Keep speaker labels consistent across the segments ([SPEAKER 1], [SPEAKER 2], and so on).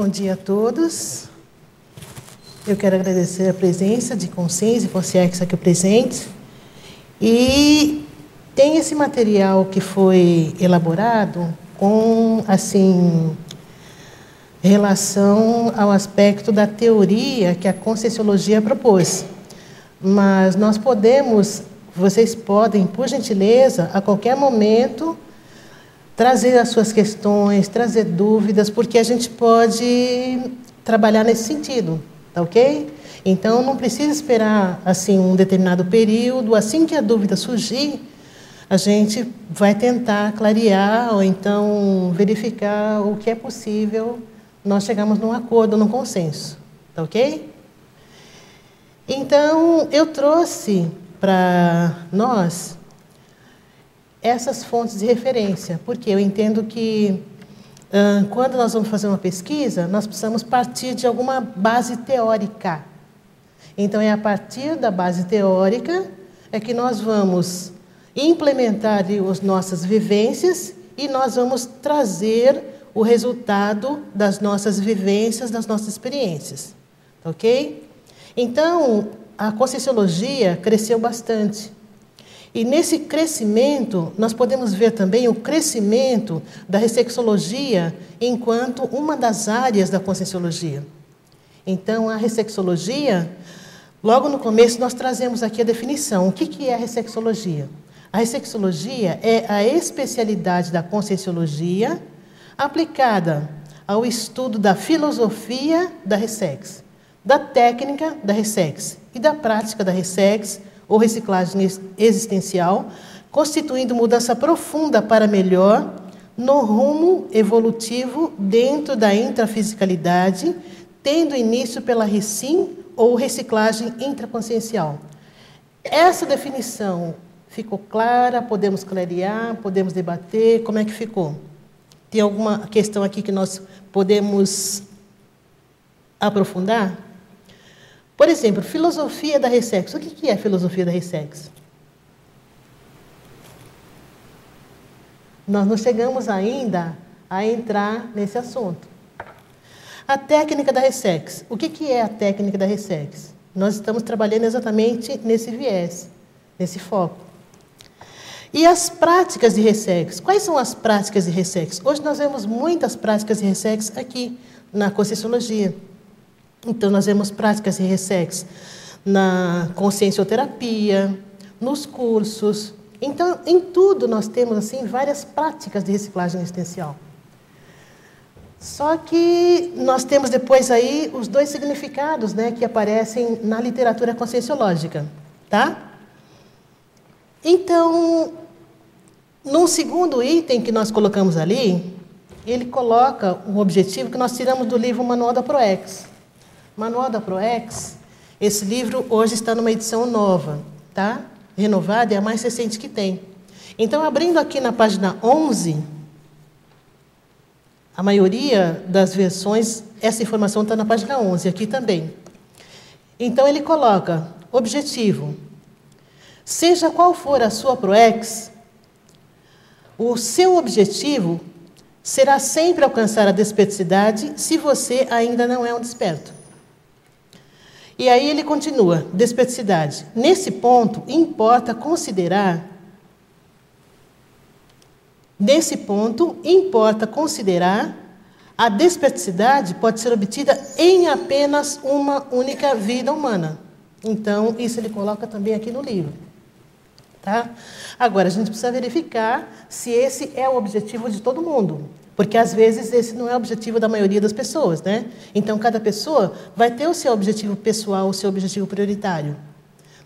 [SPEAKER 1] Bom dia a todos. Eu quero agradecer a presença de Consciência e Consciência aqui presentes. E tem esse material que foi elaborado com, assim, relação ao aspecto da teoria que a Conscienciologia propôs. Mas nós podemos, vocês podem, por gentileza, a qualquer momento, trazer as suas questões, trazer dúvidas, porque a gente pode trabalhar nesse sentido, tá ok? Então não precisa esperar assim um determinado período, assim que a dúvida surgir, a gente vai tentar clarear ou então verificar o que é possível nós chegamos num acordo, num consenso, tá ok? Então eu trouxe para nós essas fontes de referência, porque eu entendo que quando nós vamos fazer uma pesquisa, nós precisamos partir de alguma base teórica. Então, é a partir da base teórica é que nós vamos implementar as nossas vivências e nós vamos trazer o resultado das nossas vivências, das nossas experiências. Ok? Então, a Conscienciologia cresceu bastante. E nesse crescimento, nós podemos ver também o crescimento da ressexologia enquanto uma das áreas da conscienciologia. Então, a ressexologia, logo no começo, nós trazemos aqui a definição. O que é a ressexologia? A ressexologia é a especialidade da conscienciologia aplicada ao estudo da filosofia da ressex, da técnica da ressex e da prática da ressex ou reciclagem existencial, constituindo mudança profunda para melhor no rumo evolutivo dentro da intrafisicalidade, tendo início pela recim ou reciclagem intraconsciencial. Essa definição ficou clara? Podemos clarear? Podemos debater? Como é que ficou? Tem alguma questão aqui que nós podemos aprofundar? Por exemplo, filosofia da Ressex. O que é filosofia da Ressex? Nós não chegamos ainda a entrar nesse assunto. A técnica da Ressex. O que é a técnica da Ressex? Nós estamos trabalhando exatamente nesse viés, nesse foco. E as práticas de Ressex? Quais são as práticas de Ressex? Hoje nós vemos muitas práticas de Ressex aqui na Conscienciologia. Então, nós vemos práticas de ressex na consciencioterapia, nos cursos. Então, em tudo nós temos assim várias práticas de reciclagem existencial. Só que nós temos depois aí os dois significados, né, que aparecem na literatura conscienciológica, tá? Então, no segundo item que nós colocamos ali, ele coloca um objetivo que nós tiramos do livro Manual da Proex. Manual da ProEx, esse livro hoje está numa edição nova, tá? Renovada, é a mais recente que tem. Então, abrindo aqui na página 11, a maioria das versões, essa informação está na página 11, aqui também. Então, ele coloca: objetivo. Seja qual for a sua ProEx, o seu objetivo será sempre alcançar a desperticidade se você ainda não é um desperto. E aí ele continua: desperticidade. Nesse ponto, importa considerar. Nesse ponto, importa considerar a desperticidade pode ser obtida em apenas uma única vida humana. Então, isso ele coloca também aqui no livro. Tá? Agora, a gente precisa verificar se esse é o objetivo de todo mundo. Porque às vezes esse não é o objetivo da maioria das pessoas, né? Então cada pessoa vai ter o seu objetivo pessoal, o seu objetivo prioritário.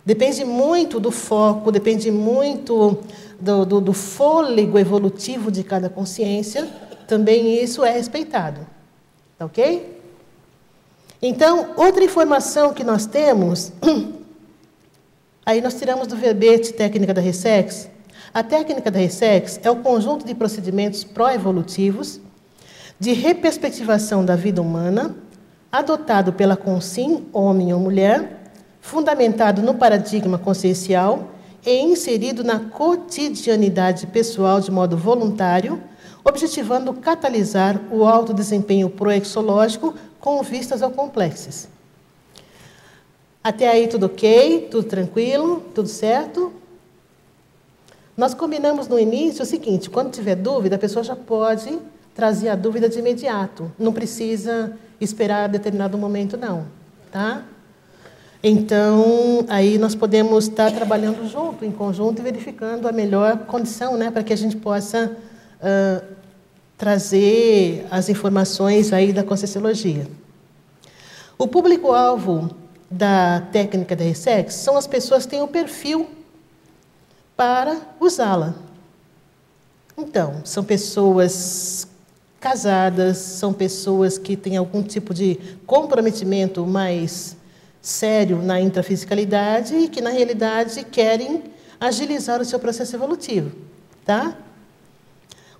[SPEAKER 1] Depende muito do foco, depende muito do, do, do fôlego evolutivo de cada consciência. Também isso é respeitado. Tá ok? Então, outra informação que nós temos, aí nós tiramos do verbete técnica da Ressex, a técnica da RESEX é o conjunto de procedimentos pró-evolutivos de reperspectivação da vida humana, adotado pela CONSIM, homem ou mulher, fundamentado no paradigma consciencial e inserido na cotidianidade pessoal de modo voluntário, objetivando catalisar o alto desempenho proexológico com vistas ao complexos. Até aí tudo ok, tudo tranquilo, tudo certo? Nós combinamos no início o seguinte: quando tiver dúvida, a pessoa já pode trazer a dúvida de imediato. Não precisa esperar determinado momento, não. Tá? Então, aí nós podemos estar trabalhando junto, em conjunto, e verificando a melhor condição né, para que a gente possa uh, trazer as informações aí da Conscienciologia. O público-alvo da técnica da RSEX são as pessoas que têm o perfil para usá-la. Então, são pessoas casadas, são pessoas que têm algum tipo de comprometimento mais sério na intrafisicalidade e que, na realidade, querem agilizar o seu processo evolutivo. Tá?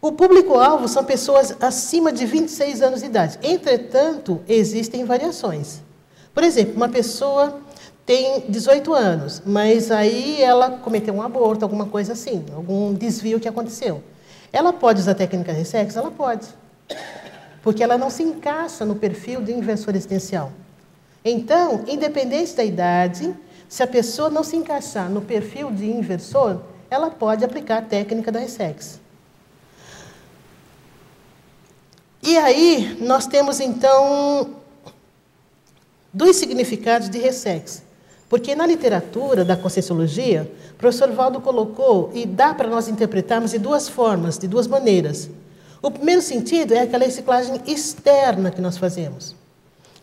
[SPEAKER 1] O público-alvo são pessoas acima de 26 anos de idade. Entretanto, existem variações. Por exemplo, uma pessoa tem 18 anos, mas aí ela cometeu um aborto, alguma coisa assim, algum desvio que aconteceu. Ela pode usar técnica de sexo? Ela pode. Porque ela não se encaixa no perfil de inversor existencial. Então, independente da idade, se a pessoa não se encaixar no perfil de inversor, ela pode aplicar a técnica da RSEX. E aí, nós temos então dois significados de RSEX. Porque na literatura da Conscienciologia, o professor Valdo colocou, e dá para nós interpretarmos de duas formas, de duas maneiras. O primeiro sentido é aquela reciclagem externa que nós fazemos.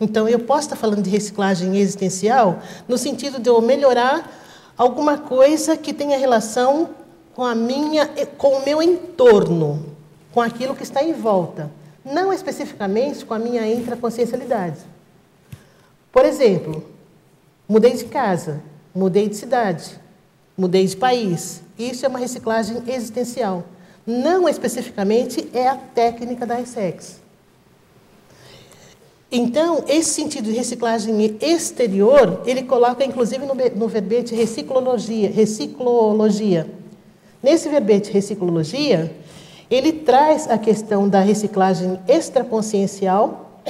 [SPEAKER 1] Então, eu posso estar falando de reciclagem existencial no sentido de eu melhorar alguma coisa que tenha relação com a minha, com o meu entorno, com aquilo que está em volta, não especificamente com a minha intraconsciencialidade. Por exemplo, Mudei de casa, mudei de cidade, mudei de país. Isso é uma reciclagem existencial. Não especificamente é a técnica da ISEX. Então, esse sentido de reciclagem exterior, ele coloca inclusive no, no verbete reciclologia, reciclologia. Nesse verbete reciclologia, ele traz a questão da reciclagem extraconsciencial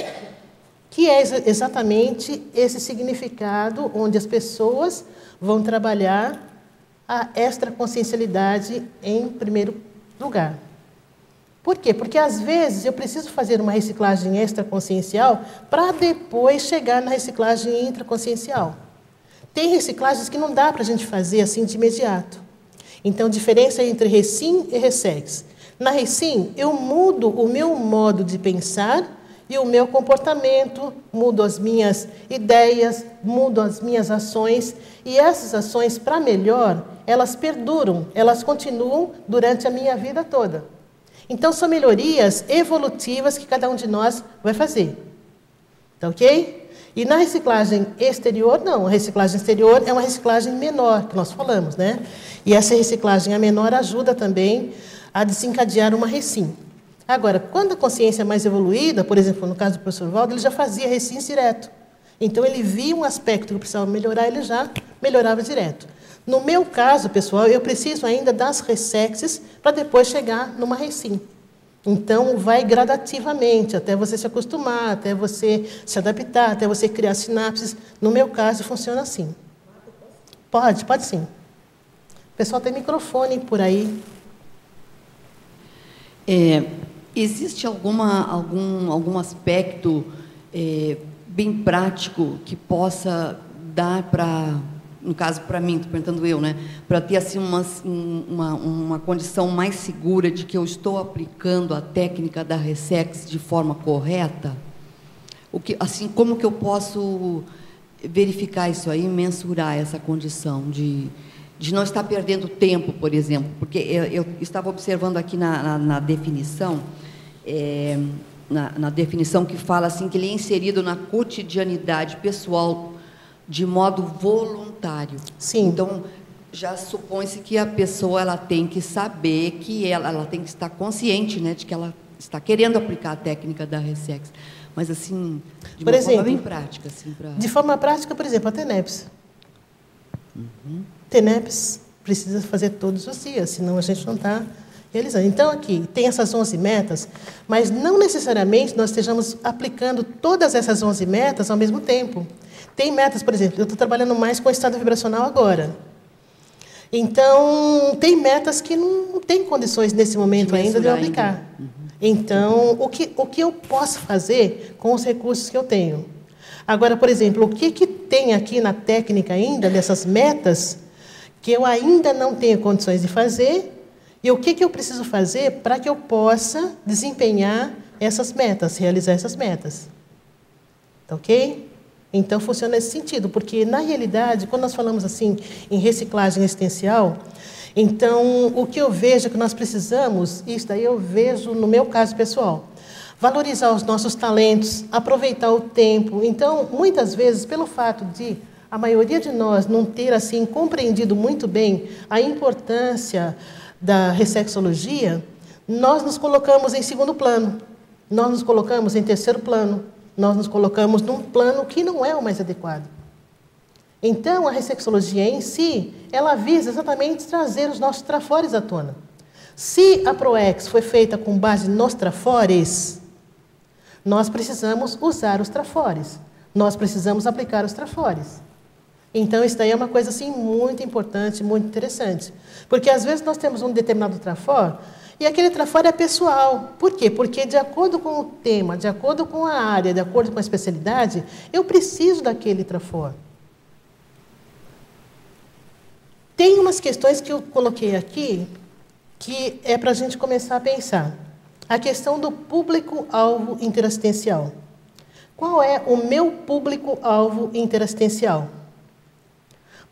[SPEAKER 1] que é exatamente esse significado onde as pessoas vão trabalhar a extraconsciencialidade em primeiro lugar. Por quê? Porque às vezes eu preciso fazer uma reciclagem extraconsciencial para depois chegar na reciclagem intraconsciencial. Tem reciclagens que não dá para a gente fazer assim de imediato. Então, diferença entre recim e ressex. Na recim, eu mudo o meu modo de pensar e o meu comportamento, mudo as minhas ideias, mudo as minhas ações, e essas ações, para melhor, elas perduram, elas continuam durante a minha vida toda. Então, são melhorias evolutivas que cada um de nós vai fazer. Tá ok? E na reciclagem exterior, não. A reciclagem exterior é uma reciclagem menor, que nós falamos, né? E essa reciclagem a menor ajuda também a desencadear uma recim. Agora, quando a consciência é mais evoluída, por exemplo, no caso do professor Valdo, ele já fazia recins direto. Então, ele via um aspecto que precisava melhorar, ele já melhorava direto. No meu caso, pessoal, eu preciso ainda das ressexes para depois chegar numa recim. Então, vai gradativamente, até você se acostumar, até você se adaptar, até você criar sinapses. No meu caso, funciona assim. Pode, pode sim. O pessoal tem microfone por aí.
[SPEAKER 2] É, Existe alguma, algum, algum aspecto é, bem prático que possa dar para, no caso para mim, estou perguntando eu, né, para ter assim uma, uma, uma condição mais segura de que eu estou aplicando a técnica da Resex de forma correta? O que, assim, como que eu posso verificar isso aí, mensurar essa condição de, de não estar perdendo tempo, por exemplo? Porque eu, eu estava observando aqui na, na, na definição é, na, na, definição que fala assim que ele é inserido na cotidianidade pessoal de modo voluntário.
[SPEAKER 1] Sim.
[SPEAKER 2] Então já supõe-se que a pessoa ela tem que saber que ela, ela tem que estar consciente, né, de que ela está querendo aplicar a técnica da Resex. Mas assim, de
[SPEAKER 1] por
[SPEAKER 2] uma
[SPEAKER 1] exemplo,
[SPEAKER 2] forma bem prática, assim, pra...
[SPEAKER 1] De forma prática, por exemplo, a TENEPS. Uhum. TENEPS precisa fazer todos os dias, senão a gente não está realizando. Então, aqui, tem essas 11 metas, mas não necessariamente nós estejamos aplicando todas essas 11 metas ao mesmo tempo. Tem metas, por exemplo, eu estou trabalhando mais com o estado vibracional agora. Então, tem metas que não tem condições nesse momento ainda de eu aplicar. Uhum. Então, o que, o que eu posso fazer com os recursos que eu tenho? Agora, por exemplo, o que, que tem aqui na técnica ainda, dessas metas, que eu ainda não tenho condições de fazer, e o que, que eu preciso fazer para que eu possa desempenhar essas metas, realizar essas metas. Tá ok? Então, funciona nesse sentido, porque, na realidade, quando nós falamos assim em reciclagem existencial, então, o que eu vejo que nós precisamos, isso daí eu vejo no meu caso pessoal, valorizar os nossos talentos, aproveitar o tempo. Então, muitas vezes, pelo fato de a maioria de nós não ter assim compreendido muito bem a importância da ressexologia, nós nos colocamos em segundo plano, nós nos colocamos em terceiro plano, nós nos colocamos num plano que não é o mais adequado. Então, a ressexologia em si, ela visa exatamente trazer os nossos trafores à tona. Se a ProEx foi feita com base nos trafores, nós precisamos usar os trafores. Nós precisamos aplicar os trafores. Então, isso daí é uma coisa assim muito importante, muito interessante. Porque às vezes nós temos um determinado trafor e aquele trafor é pessoal. Por quê? Porque de acordo com o tema, de acordo com a área, de acordo com a especialidade, eu preciso daquele trafor. Tem umas questões que eu coloquei aqui que é para a gente começar a pensar. A questão do público-alvo interassistencial. Qual é o meu público-alvo interassistencial?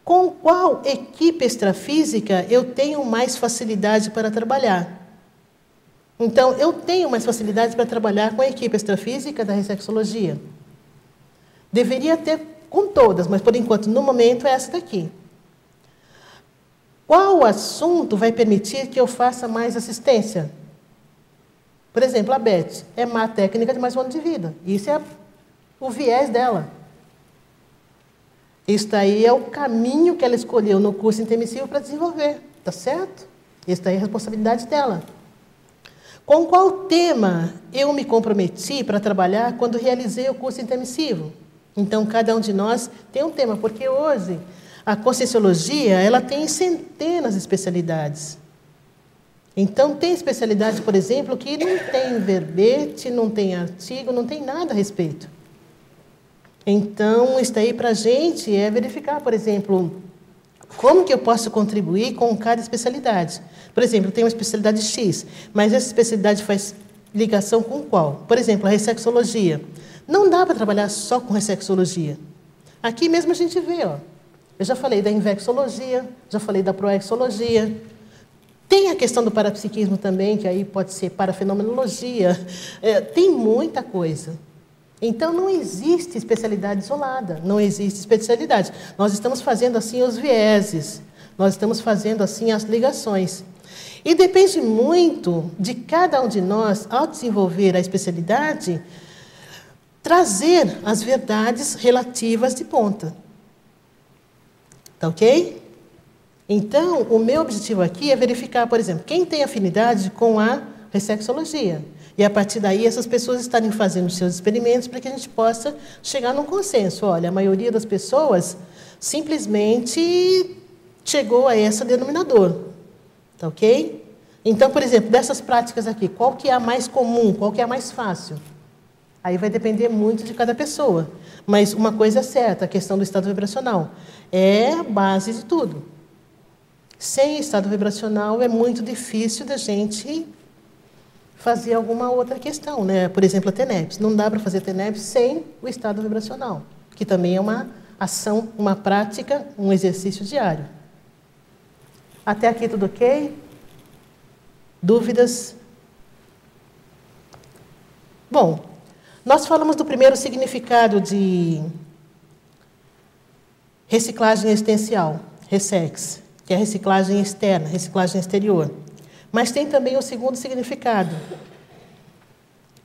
[SPEAKER 1] Com qual equipe extrafísica eu tenho mais facilidade para trabalhar? Então, eu tenho mais facilidade para trabalhar com a equipe extrafísica da ressexologia. Deveria ter com todas, mas por enquanto, no momento, é essa daqui. Qual assunto vai permitir que eu faça mais assistência? Por exemplo, a Beth é má técnica de mais um ano de vida. Isso é o viés dela. Isso aí é o caminho que ela escolheu no curso intermissivo para desenvolver, tá certo? Isso aí é a responsabilidade dela. Com qual tema eu me comprometi para trabalhar quando realizei o curso intermissivo? Então, cada um de nós tem um tema, porque hoje a Conscienciologia, ela tem centenas de especialidades. Então, tem especialidade, por exemplo, que não tem verbete, não tem artigo, não tem nada a respeito. Então, isso aí para a gente é verificar, por exemplo, como que eu posso contribuir com cada especialidade. Por exemplo, tem uma especialidade X, mas essa especialidade faz ligação com qual? Por exemplo, a ressexologia. Não dá para trabalhar só com ressexologia. Aqui mesmo a gente vê, ó, eu já falei da invexologia, já falei da proexologia. Tem a questão do parapsiquismo também, que aí pode ser parafenomenologia. É, tem muita coisa. Então, não existe especialidade isolada, não existe especialidade. Nós estamos fazendo assim os vieses, nós estamos fazendo assim as ligações. E depende muito de cada um de nós, ao desenvolver a especialidade, trazer as verdades relativas de ponta. Tá ok? Então, o meu objetivo aqui é verificar, por exemplo, quem tem afinidade com a ressexologia. E a partir daí, essas pessoas estarem fazendo seus experimentos para que a gente possa chegar num consenso. Olha, a maioria das pessoas simplesmente chegou a esse denominador. Tá ok? Então, por exemplo, dessas práticas aqui, qual que é a mais comum, qual que é a mais fácil? Aí vai depender muito de cada pessoa. Mas uma coisa é certa, a questão do estado vibracional é a base de tudo. Sem estado vibracional é muito difícil da gente fazer alguma outra questão, né? Por exemplo, a TENEPS. Não dá para fazer TENEPS sem o estado vibracional, que também é uma ação, uma prática, um exercício diário. Até aqui tudo ok? Dúvidas? Bom, nós falamos do primeiro significado de reciclagem existencial, RESEX, que é reciclagem externa, reciclagem exterior. Mas tem também o segundo significado.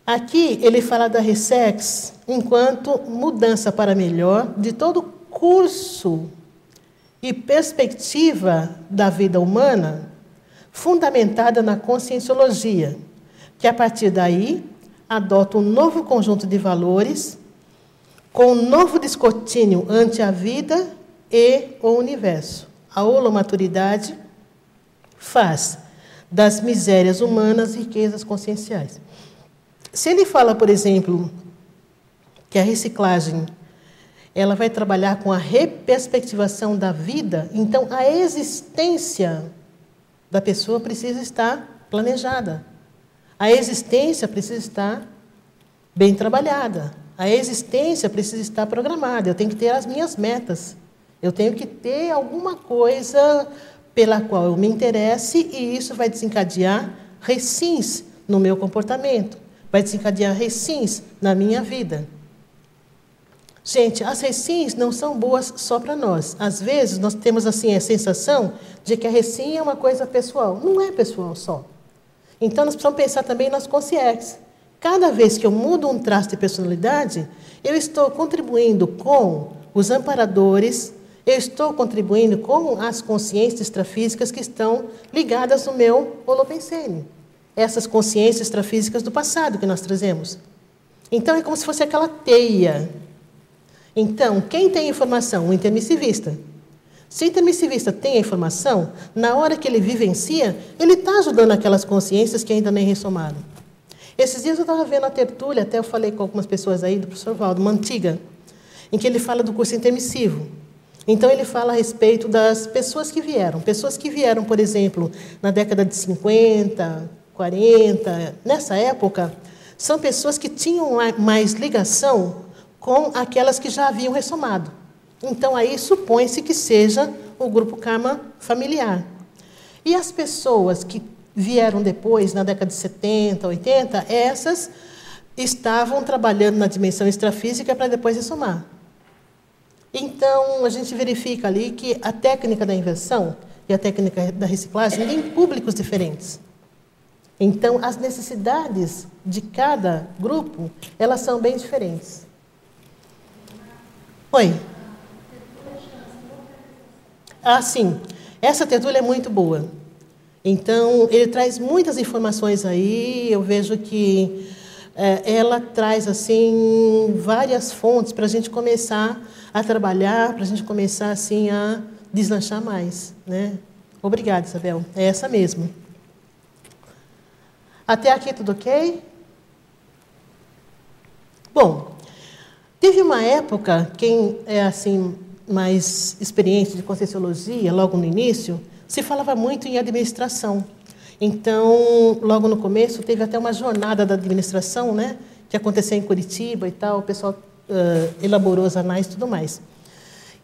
[SPEAKER 1] Aqui ele fala da RESEX enquanto mudança para melhor de todo o curso e perspectiva da vida humana, fundamentada na conscienciologia, que a partir daí adota um novo conjunto de valores com um novo descortínio ante a vida e o universo. A holomaturidade faz das misérias humanas riquezas conscienciais. Se ele fala, por exemplo, que a reciclagem ela vai trabalhar com a reperspectivação da vida, então a existência da pessoa precisa estar planejada. A existência precisa estar bem trabalhada. A existência precisa estar programada. Eu tenho que ter as minhas metas. Eu tenho que ter alguma coisa pela qual eu me interesse e isso vai desencadear recins no meu comportamento, vai desencadear recins na minha vida. Gente, as recins não são boas só para nós. Às vezes nós temos assim a sensação de que a recim é uma coisa pessoal. Não é pessoal só. Então nós precisamos pensar também nas consciências. Cada vez que eu mudo um traço de personalidade, eu estou contribuindo com os amparadores, eu estou contribuindo com as consciências extrafísicas que estão ligadas no meu holopensene. Essas consciências extrafísicas do passado que nós trazemos. Então é como se fosse aquela teia então, quem tem informação? O intermissivista. Se o intermissivista tem a informação, na hora que ele vivencia, ele está ajudando aquelas consciências que ainda nem ressomaram. Esses dias eu estava vendo a tertúlia, até eu falei com algumas pessoas aí, do professor Valdo, uma antiga, em que ele fala do curso intermissivo. Então, ele fala a respeito das pessoas que vieram. Pessoas que vieram, por exemplo, na década de 50, 40, nessa época, são pessoas que tinham mais ligação com aquelas que já haviam ressomado. Então, aí supõe-se que seja o grupo karma familiar. E as pessoas que vieram depois, na década de 70, 80, essas estavam trabalhando na dimensão extrafísica para depois ressomar. Então, a gente verifica ali que a técnica da inversão e a técnica da reciclagem têm públicos diferentes. Então, as necessidades de cada grupo, elas são bem diferentes. Oi. Ah, sim. Essa tertúlia é muito boa. Então, ele traz muitas informações aí. Eu vejo que é, ela traz assim várias fontes para a gente começar a trabalhar, para a gente começar assim a deslanchar mais, né? Obrigada, Isabel. É essa mesmo. Até aqui tudo ok? Bom, Teve uma época, quem é assim mais experiente de Conscienciologia, logo no início, se falava muito em administração. Então, logo no começo, teve até uma jornada da administração, né, que aconteceu em Curitiba e tal, o pessoal uh, elaborou os anais e tudo mais.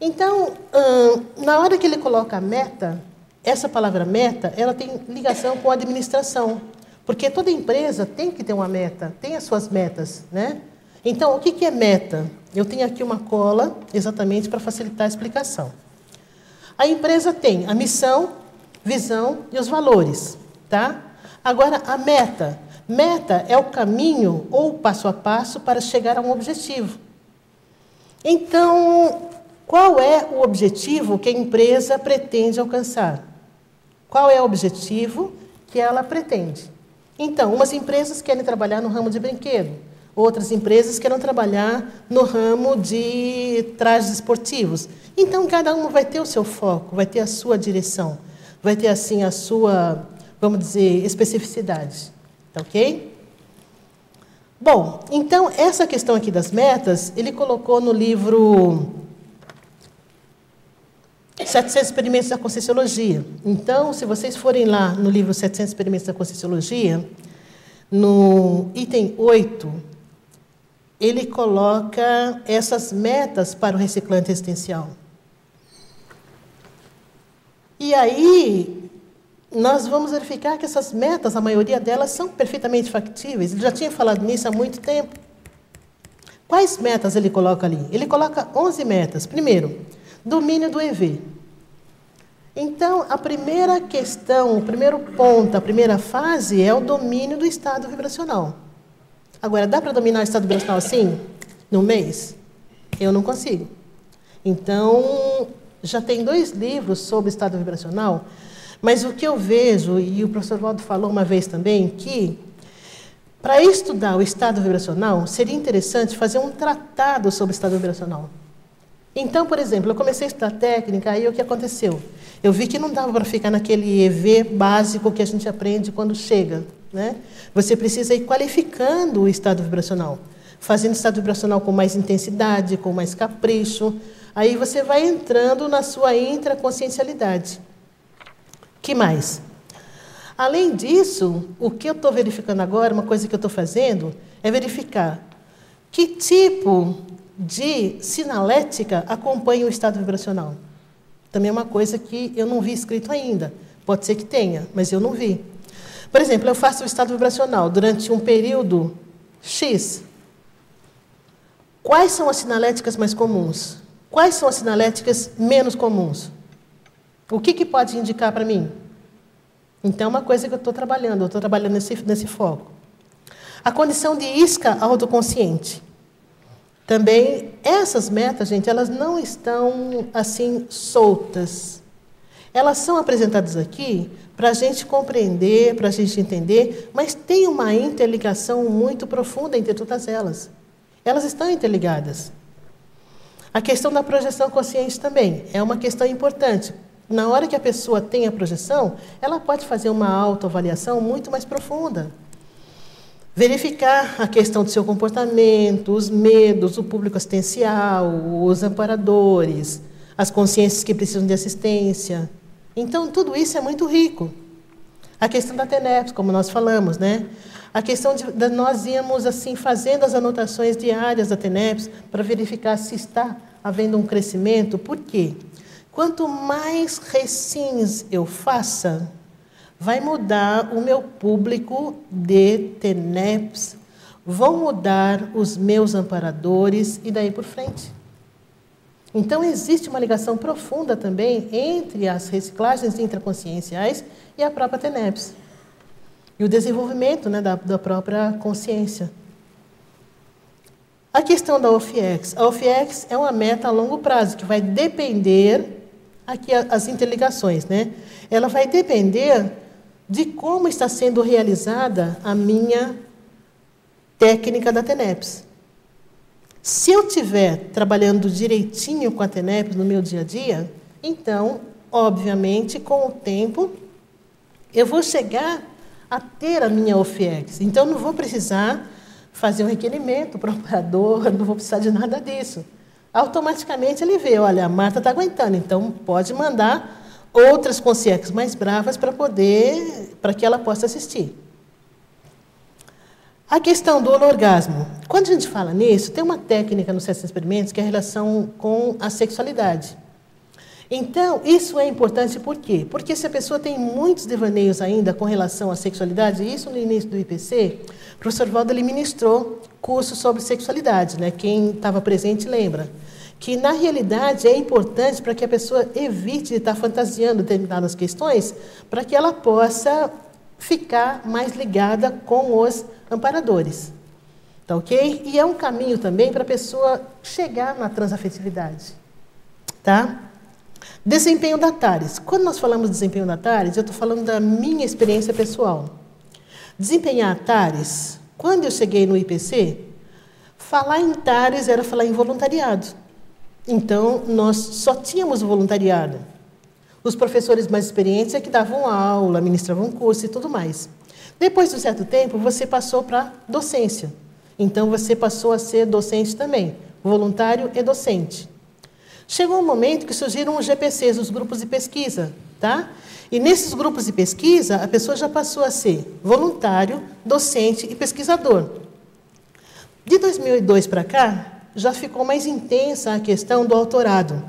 [SPEAKER 1] Então, uh, na hora que ele coloca a meta, essa palavra meta, ela tem ligação com a administração, porque toda empresa tem que ter uma meta, tem as suas metas, né? Então, o que é meta? Eu tenho aqui uma cola exatamente para facilitar a explicação. A empresa tem a missão, visão e os valores, tá? Agora, a meta. Meta é o caminho ou passo a passo para chegar a um objetivo. Então, qual é o objetivo que a empresa pretende alcançar? Qual é o objetivo que ela pretende? Então, umas empresas querem trabalhar no ramo de brinquedo, Outras empresas querem trabalhar no ramo de trajes esportivos. Então, cada uma vai ter o seu foco, vai ter a sua direção, vai ter, assim, a sua, vamos dizer, especificidade. Tá ok? Bom, então, essa questão aqui das metas, ele colocou no livro 700 Experimentos da Conscienciologia. Então, se vocês forem lá no livro 700 Experimentos da Conscienciologia, no item 8, ele coloca essas metas para o reciclante existencial. E aí, nós vamos verificar que essas metas, a maioria delas, são perfeitamente factíveis. Ele já tinha falado nisso há muito tempo. Quais metas ele coloca ali? Ele coloca 11 metas. Primeiro, domínio do EV. Então, a primeira questão, o primeiro ponto, a primeira fase é o domínio do estado vibracional. Agora, dá para dominar o estado vibracional assim, num mês? Eu não consigo. Então, já tem dois livros sobre estado vibracional Mas o que eu vejo, e o professor Waldo falou uma vez também, que para estudar o estado vibracional, seria interessante fazer um tratado sobre o estado vibracional. Então, por exemplo, eu comecei a estudar técnica, aí o que aconteceu? Eu vi que não dava para ficar naquele EV básico que a gente aprende quando chega. Né? Você precisa ir qualificando o estado vibracional, fazendo o estado vibracional com mais intensidade, com mais capricho. Aí você vai entrando na sua intraconsciencialidade. Que mais? Além disso, o que eu estou verificando agora, uma coisa que eu estou fazendo, é verificar que tipo de sinalética acompanha o estado vibracional. Também é uma coisa que eu não vi escrito ainda. Pode ser que tenha, mas eu não vi. Por exemplo, eu faço o estado vibracional durante um período X. Quais são as sinaléticas mais comuns? Quais são as sinaléticas menos comuns? O que, que pode indicar para mim? Então, é uma coisa que eu estou trabalhando, eu estou trabalhando nesse, nesse foco. A condição de isca autoconsciente. Também essas metas, gente, elas não estão assim soltas. Elas são apresentadas aqui para a gente compreender, para a gente entender, mas tem uma interligação muito profunda entre todas elas. Elas estão interligadas. A questão da projeção consciente também é uma questão importante. Na hora que a pessoa tem a projeção, ela pode fazer uma autoavaliação muito mais profunda. Verificar a questão do seu comportamento, os medos, o público assistencial, os amparadores, as consciências que precisam de assistência. Então, tudo isso é muito rico. A questão da TENEPS, como nós falamos, né? A questão de, de nós irmos assim fazendo as anotações diárias da TENEPS para verificar se está havendo um crescimento. Por quê? Quanto mais recins eu faça, vai mudar o meu público de TENEPS, vão mudar os meus amparadores e daí por frente. Então, existe uma ligação profunda também entre as reciclagens intraconscienciais e a própria TENEPS. E o desenvolvimento né, da, da própria consciência. A questão da OFIEX. A OFIEX é uma meta a longo prazo, que vai depender, aqui as interligações, né? Ela vai depender de como está sendo realizada a minha técnica da TENEPS. Se eu estiver trabalhando direitinho com a TENEPS no meu dia a dia, então, obviamente, com o tempo, eu vou chegar a ter a minha OFIEX. Então, não vou precisar fazer um requerimento para o operador, não vou precisar de nada disso. Automaticamente ele vê, olha, a Marta está aguentando, então pode mandar outras consciências mais bravas para poder, para que ela possa assistir. A questão do orgasmo. Quando a gente fala nisso, tem uma técnica nos sete experimentos que é a relação com a sexualidade. Então, isso é importante por quê? Porque se a pessoa tem muitos devaneios ainda com relação à sexualidade, isso no início do IPC, professor Valdo ele ministrou curso sobre sexualidade, né? Quem estava presente lembra que na realidade é importante para que a pessoa evite estar fantasiando determinadas questões, para que ela possa ficar mais ligada com os amparadores. Tá ok? E é um caminho também para a pessoa chegar na transafetividade. Tá? Desempenho da TARES. Quando nós falamos de desempenho da TARES, eu estou falando da minha experiência pessoal. Desempenhar TARES, quando eu cheguei no IPC, falar em TARES era falar em voluntariado. Então, nós só tínhamos voluntariado. Os professores mais experientes é que davam aula, ministravam curso e tudo mais. Depois de um certo tempo, você passou para docência. Então, você passou a ser docente também, voluntário e docente. Chegou um momento que surgiram os GPCs, os grupos de pesquisa, tá? E nesses grupos de pesquisa, a pessoa já passou a ser voluntário, docente e pesquisador. De 2002 para cá, já ficou mais intensa a questão do autorado.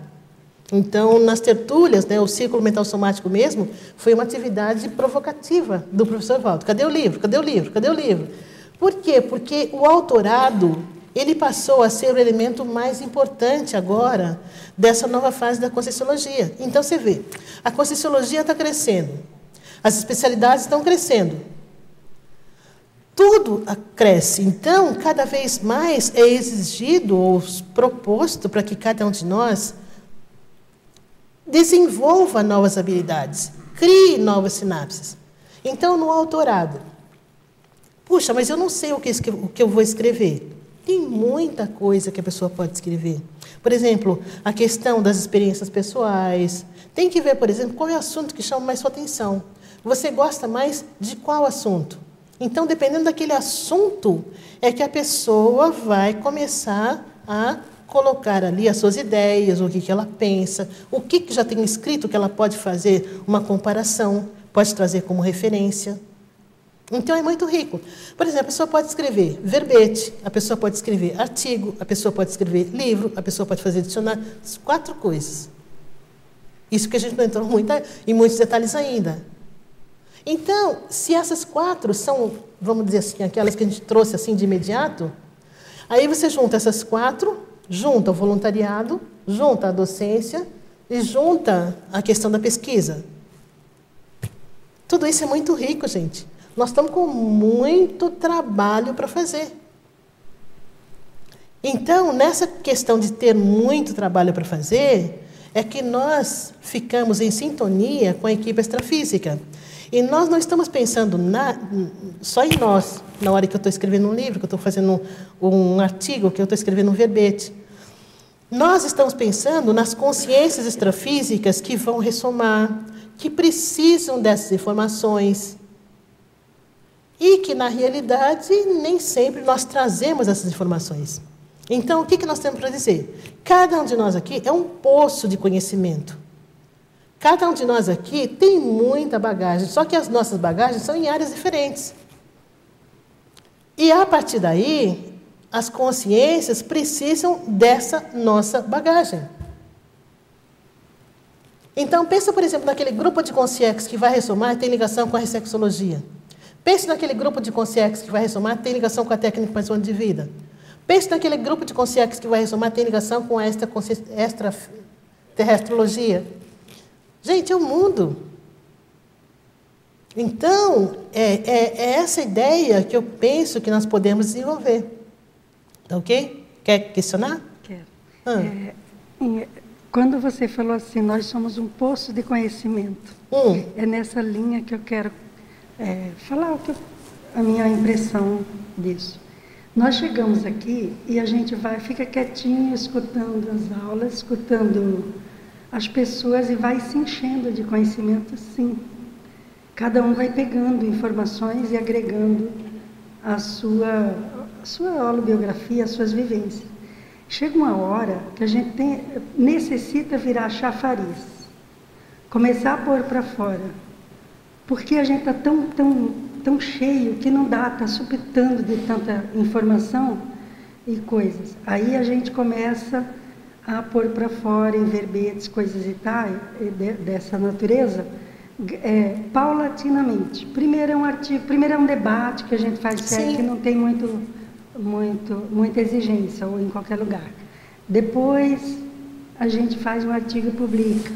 [SPEAKER 1] Então, nas tertúlias, né, o círculo mental somático mesmo, foi uma atividade provocativa do professor Valdo. Cadê o livro? Cadê o livro? Cadê o livro? Por quê? Porque o autorado, ele passou a ser o elemento mais importante agora dessa nova fase da Conscienciologia. Então, você vê, a Conscienciologia está crescendo, as especialidades estão crescendo, tudo cresce. Então, cada vez mais é exigido ou proposto para que cada um de nós desenvolva novas habilidades, crie novas sinapses. Então, no autorado, puxa, mas eu não sei o que, o que eu vou escrever. Tem muita coisa que a pessoa pode escrever. Por exemplo, a questão das experiências pessoais. Tem que ver, por exemplo, qual é o assunto que chama mais sua atenção. Você gosta mais de qual assunto? Então, dependendo daquele assunto, é que a pessoa vai começar a colocar ali as suas ideias, o que, que ela pensa, o que, que já tem escrito que ela pode fazer uma comparação, pode trazer como referência. Então é muito rico. Por exemplo, a pessoa pode escrever verbete, a pessoa pode escrever artigo, a pessoa pode escrever livro, a pessoa pode fazer dicionário, quatro coisas. Isso que a gente não entrou muito, em muitos detalhes ainda. Então, se essas quatro são, vamos dizer assim, aquelas que a gente trouxe assim de imediato, aí você junta essas quatro, junta o voluntariado, junta a docência e junta a questão da pesquisa. Tudo isso é muito rico, gente. Nós estamos com muito trabalho para fazer. Então, nessa questão de ter muito trabalho para fazer, é que nós ficamos em sintonia com a equipe extrafísica. E nós não estamos pensando na, só em nós, na hora que eu estou escrevendo um livro, que eu estou fazendo um, um artigo, que eu estou escrevendo um verbete. Nós estamos pensando nas consciências extrafísicas que vão ressomar, que precisam dessas informações, e que, na realidade, nem sempre nós trazemos essas informações. Então, o que, que nós temos para dizer? Cada um de nós aqui é um poço de conhecimento. Cada um de nós aqui tem muita bagagem, só que as nossas bagagens são em áreas diferentes. E a partir daí, as consciências precisam dessa nossa bagagem. Então, pensa, por exemplo, naquele grupo de consciências que vai ressomar e tem ligação com a ressexologia. Pense naquele grupo de consciências que vai ressomar, tem ligação com a técnica mais de vida. Pense naquele grupo de consciências que vai ressomar, tem ligação com a extraterrestrologia. Gente, é o mundo. Então, é, é, é, essa ideia que eu penso que nós podemos desenvolver. Tá ok? Quer questionar?
[SPEAKER 3] Quero. Ah. É, quando você falou assim, nós somos um poço de conhecimento, hum. é nessa linha que eu quero é, falar a minha impressão disso. Nós chegamos aqui e a gente vai, fica quietinho, escutando as aulas, escutando as pessoas e vai se enchendo de conhecimento, sim. Cada um vai pegando informações e agregando a sua, a sua holobiografia, as suas vivências. Chega uma hora que a gente tem, necessita virar chafariz, começar a pôr para fora porque a gente está tão, tão, tão cheio que não dá, está supitando de tanta informação e coisas. Aí a gente começa a pôr para fora em verbetes, coisas e tal, dessa natureza, é, paulatinamente. Primeiro é um artigo, primeiro é um debate que a gente faz sério, que não tem muito, muito, muita exigência, ou em qualquer lugar. Depois a gente faz um artigo e publica.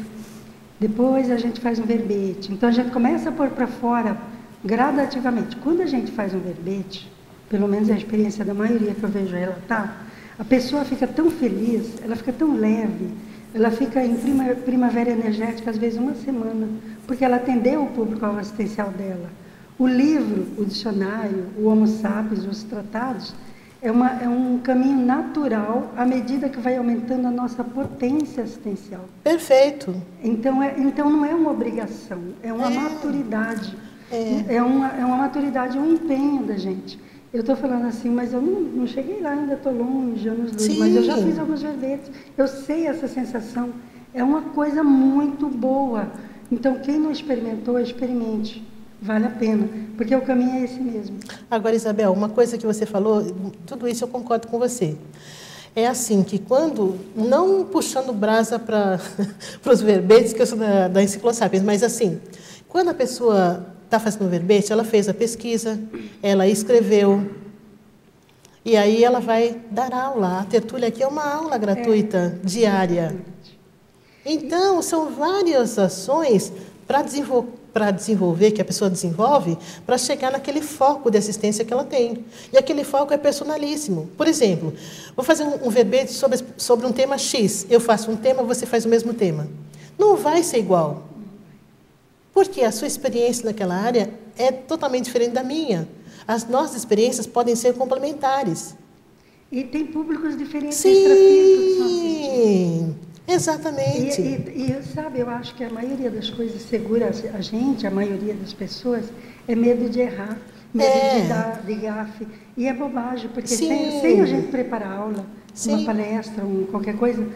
[SPEAKER 3] Depois a gente faz um verbete. Então a gente começa a pôr para fora gradativamente. Quando a gente faz um verbete, pelo menos é a experiência da maioria que eu vejo relatar, a pessoa fica tão feliz, ela fica tão leve, ela fica em primavera energética, às vezes uma semana, porque ela atendeu o público assistencial dela. O livro, o dicionário, o Homo sapiens, os tratados, é, uma, é um caminho natural à medida que vai aumentando a nossa potência assistencial.
[SPEAKER 1] Perfeito.
[SPEAKER 3] Então, é, então não é uma obrigação, é uma é. maturidade. É. é. uma, é uma maturidade, um empenho da gente. Eu estou falando assim, mas eu não, não cheguei lá, ainda estou longe, anos luz, mas eu já fiz alguns verbetes, eu sei essa sensação. É uma coisa muito boa. Então, quem não experimentou, experimente. Vale a pena, porque o caminho é esse mesmo.
[SPEAKER 1] Agora, Isabel, uma coisa que você falou, tudo isso eu concordo com você. É assim que quando, não puxando brasa para os verbetes, que eu sou da, da Enciclosápios, mas assim, quando a pessoa está fazendo o verbete, ela fez a pesquisa, ela escreveu, e aí ela vai dar aula. A tertúlia aqui é uma aula gratuita, é. diária. Então, são várias ações para desenvolver para desenvolver, que a pessoa desenvolve, para chegar naquele foco de assistência que ela tem. E aquele foco é personalíssimo. Por exemplo, vou fazer um, um verbete sobre, sobre um tema X. Eu faço um tema, você faz o mesmo tema. Não vai ser igual. Porque a sua experiência naquela área é totalmente diferente da minha. As nossas experiências podem ser complementares.
[SPEAKER 3] E tem públicos diferentes
[SPEAKER 1] Sim, exatamente.
[SPEAKER 3] E, e, e, sabe, eu acho que a maioria das coisas segura a gente, a maioria das pessoas, é medo de errar, medo é. de dar de gafe. E é bobagem, porque sem, sem, a gente preparar aula, Sim. uma palestra, um, qualquer coisa,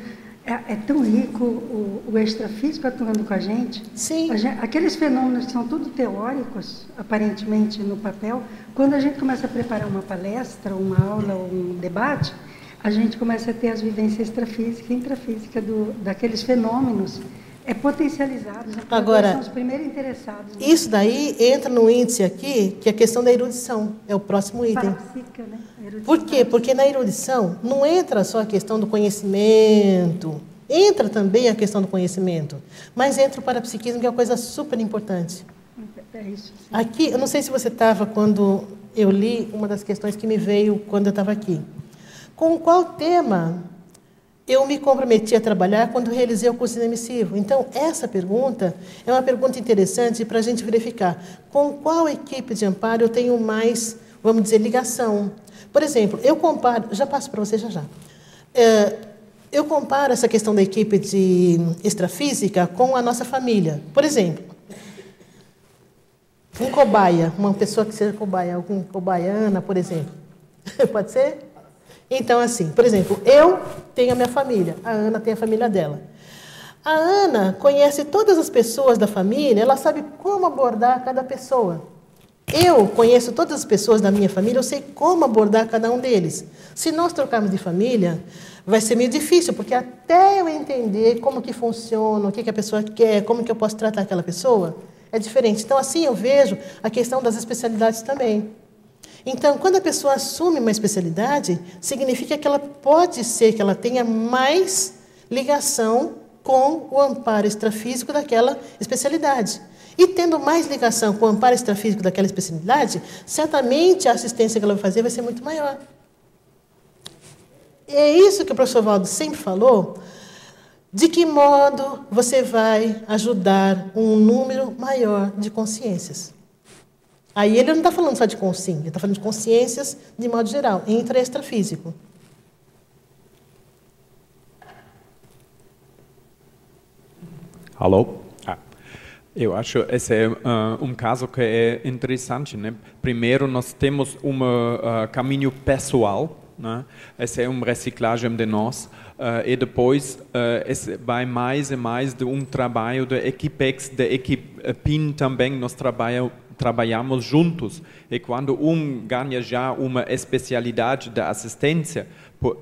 [SPEAKER 3] é, é, tão rico o, o extrafísico atuando com a gente.
[SPEAKER 1] Sim. A
[SPEAKER 3] gente, aqueles fenômenos que são tudo teóricos, aparentemente no papel, quando a gente começa a preparar uma palestra, uma aula, um debate, a gente começa a ter as vivências extrafísica e intrafísica do, daqueles fenômenos é potencializados. Né?
[SPEAKER 1] Agora,
[SPEAKER 3] são os primeiros interessados.
[SPEAKER 1] Né? Isso daí entra no índice aqui, que é a questão da erudição. É o próximo item.
[SPEAKER 3] né?
[SPEAKER 1] Por quê? Porque na erudição não entra só a questão do conhecimento. Entra também a questão do conhecimento. Mas entra o parapsiquismo, que é uma coisa super importante.
[SPEAKER 3] É isso. Sim.
[SPEAKER 1] Aqui, eu não sei se você estava quando eu li uma das questões que me veio quando eu estava aqui. Com qual tema eu me comprometi a trabalhar quando realizei o curso inemissivo. Então, essa pergunta é uma pergunta interessante para a gente verificar com qual equipe de amparo eu tenho mais, vamos dizer, ligação. Por exemplo, eu comparo, já passo para você já já. É, eu comparo essa questão da equipe de extrafísica com a nossa família. Por exemplo, um cobaia, uma pessoa que seja cobaia, algum cobaiana, por exemplo. Pode ser? Então, assim, por exemplo, eu tenho a minha família, a Ana tem a família dela. A Ana conhece todas as pessoas da família, ela sabe como abordar cada pessoa. Eu conheço todas as pessoas da minha família, eu sei como abordar cada um deles. Se nós trocarmos de família, vai ser meio difícil, porque até eu entender como que funciona, o que, que a pessoa quer, como que eu posso tratar aquela pessoa, é diferente. Então, assim eu vejo a questão das especialidades também. Então, quando a pessoa assume uma especialidade, significa que ela pode ser que ela tenha mais ligação com o amparo extrafísico daquela especialidade. E tendo mais ligação com o amparo extrafísico daquela especialidade, certamente a assistência que ela vai fazer vai ser muito maior. E é isso que o professor Valdo sempre falou. De que modo você vai ajudar um número maior de consciências? Aí ele não está falando só de consciência, ele está falando de consciências de modo geral, intra extrafísico.
[SPEAKER 4] Alô? Ah, eu acho esse é uh, um caso que é interessante. Né? Primeiro, nós temos um uh, caminho pessoal, né? esse é uma reciclagem de nós, uh, e depois uh, vai mais e mais de um trabalho de equipex, de equipe PIN também, nós trabalhamos trabalhamos juntos. E quando um ganha já uma especialidade da assistência, uh,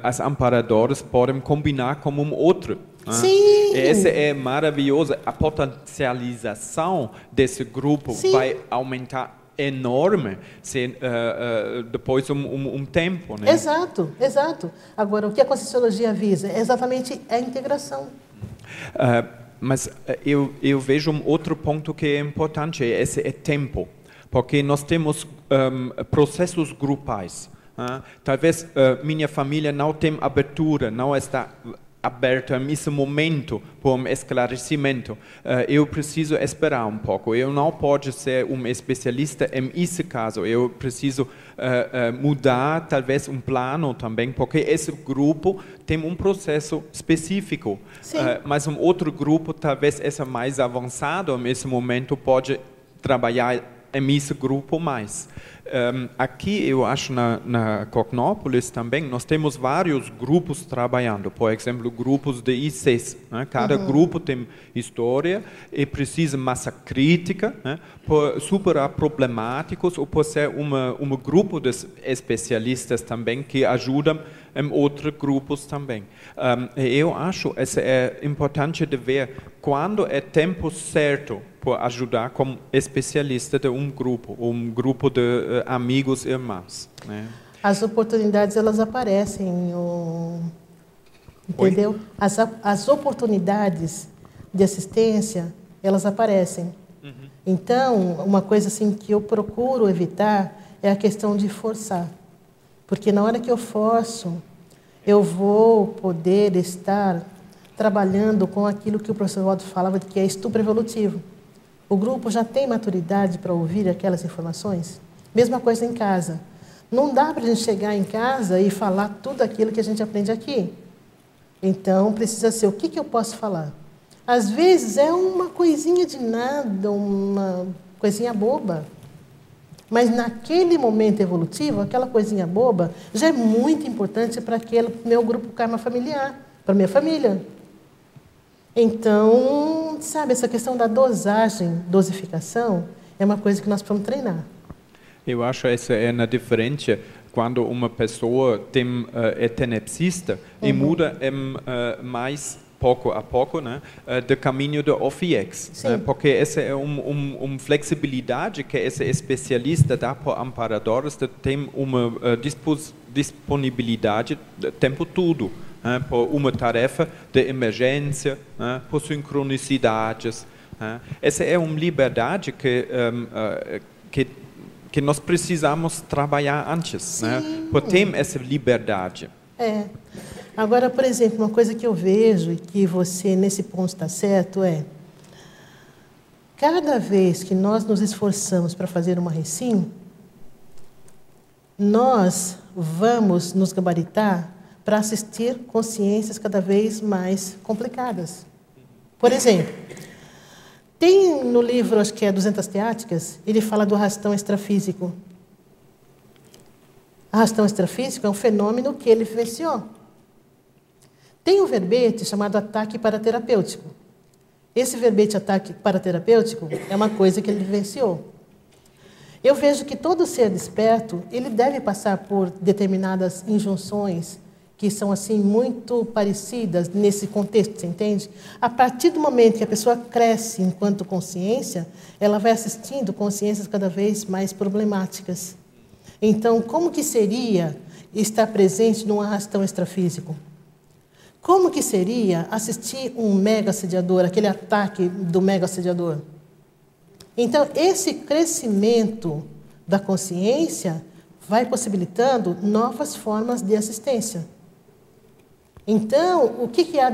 [SPEAKER 4] as amparadoras podem combinar com um outro.
[SPEAKER 1] Ah. Sim.
[SPEAKER 4] Essa é maravilhosa. A potencialização desse grupo Sim. vai aumentar enorme se, uh, uh, depois de um, um, um, tempo. Né?
[SPEAKER 1] Exato, exato. Agora, o que a Conscienciologia visa é exatamente a integração.
[SPEAKER 4] Uh, mas eh, eu, eu vejo um outro ponto que é importante, esse é tempo. Porque nós temos um, processos grupais. Talvez uh, minha família não tem abertura, não está aberta nesse momento para um esclarecimento. Uh, eu preciso esperar um pouco. Eu não posso ser um especialista em esse caso. Eu preciso uh, uh, mudar talvez um plano também, porque esse grupo tem um processo específico. mas um outro grupo, talvez esse mais avançado nesse momento, pode trabalhar em esse grupo mais. Um, aqui, eu acho, na, na Cognópolis também, nós temos vários grupos trabalhando. Por exemplo, grupos de ICs. Né? Cada uhum. grupo tem história e precisa massa crítica, né? por superar problemáticos ou por ser uma, um grupo de especialistas também que ajudam em outros grupos também. Um, eu acho que é importante de ver quando é tempo certo para ajudar como especialista de um grupo, um grupo de uh, amigos e irmãos. Né?
[SPEAKER 1] As oportunidades elas aparecem, o... entendeu? As, as oportunidades de assistência elas aparecem. Uhum. Então, uma coisa assim que eu procuro evitar é a questão de forçar, porque na hora que eu forço, eu vou poder estar trabalhando com aquilo que o professor Waldo falava de que é estupro evolutivo. O grupo já tem maturidade para ouvir aquelas informações? Mesma coisa em casa. Não dá para a gente chegar em casa e falar tudo aquilo que a gente aprende aqui. Então, precisa ser o que, que eu posso falar. Às vezes é uma coisinha de nada, uma coisinha boba. Mas naquele momento evolutivo, aquela coisinha boba já é muito importante para aquele meu grupo karma familiar, para minha família. Então, sabe, essa questão da dosagem, dosificação, é uma coisa que nós precisamos treinar.
[SPEAKER 4] Eu acho essa é uma diferença quando uma pessoa tem, uh, é tenepsista uhum. e muda um, uh, mais pouco a pouco, né, uh, do caminho do OFIEX, né, porque essa é uma um, um flexibilidade que esse especialista dá para amparadores, tem uma uh, disponibilidade o tempo todo, né, por uma tarefa de emergência, né, por sincronicidades. Né. Essa é uma liberdade que, um, uh, que que nós precisamos trabalhar antes, né, Sim. né? Essa liberdade.
[SPEAKER 1] É. Agora, por exemplo, uma coisa que eu vejo e que você nesse ponto está certo é cada vez que nós nos esforçamos para fazer uma recim, nós vamos nos gabaritar para assistir consciências cada vez mais complicadas. Por exemplo, tem no livro, acho que é 200 Teáticas, ele fala do arrastão extrafísico. Arrastão extrafísico é um fenômeno que ele vivenciou. Tem um verbete chamado ataque paraterapêutico. Esse verbete ataque paraterapêutico é uma coisa que ele vivenciou. Eu vejo que todo ser desperto, ele deve passar por determinadas injunções que são assim muito parecidas nesse contexto, você entende? A partir do momento que a pessoa cresce enquanto consciência, ela vai assistindo consciências cada vez mais problemáticas. Então, como que seria estar presente num arrastão extrafísico? Como que seria assistir um mega assediador, aquele ataque do mega assediador? Então, esse crescimento da consciência vai possibilitando novas formas de assistência. Então, o que é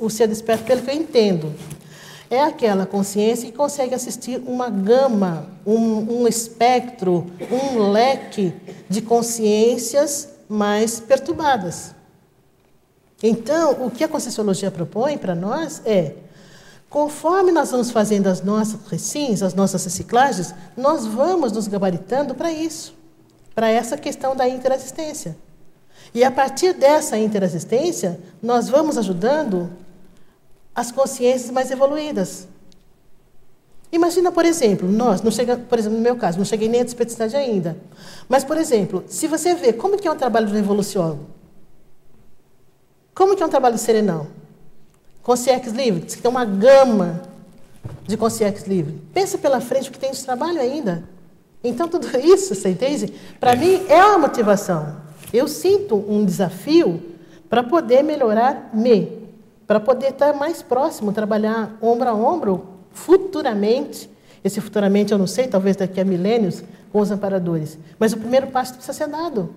[SPEAKER 1] o ser desperto, pelo que eu entendo? É aquela consciência que consegue assistir uma gama, um, um espectro, um leque de consciências mais perturbadas. Então, o que a Conscienciologia propõe para nós é, conforme nós vamos fazendo as nossas recins, as nossas reciclagens, nós vamos nos gabaritando para isso, para essa questão da interassistência. E a partir dessa interassistência, nós vamos ajudando as consciências mais evoluídas. Imagina, por exemplo, nós, não chega, por exemplo, no meu caso, não cheguei nem à desperticidade ainda. Mas, por exemplo, se você vê como que é o trabalho do evoluciólogo, como que é um trabalho serenão? Consciência livre, que tem uma gama de consciência livre. Pensa pela frente o que tem de trabalho ainda. Então, tudo isso, você entende? Para mim, é uma motivação. Eu sinto um desafio para poder melhorar-me, para poder estar mais próximo, trabalhar ombro a ombro, futuramente. Esse futuramente eu não sei, talvez daqui a milênios, com os amparadores. Mas o primeiro passo precisa ser dado.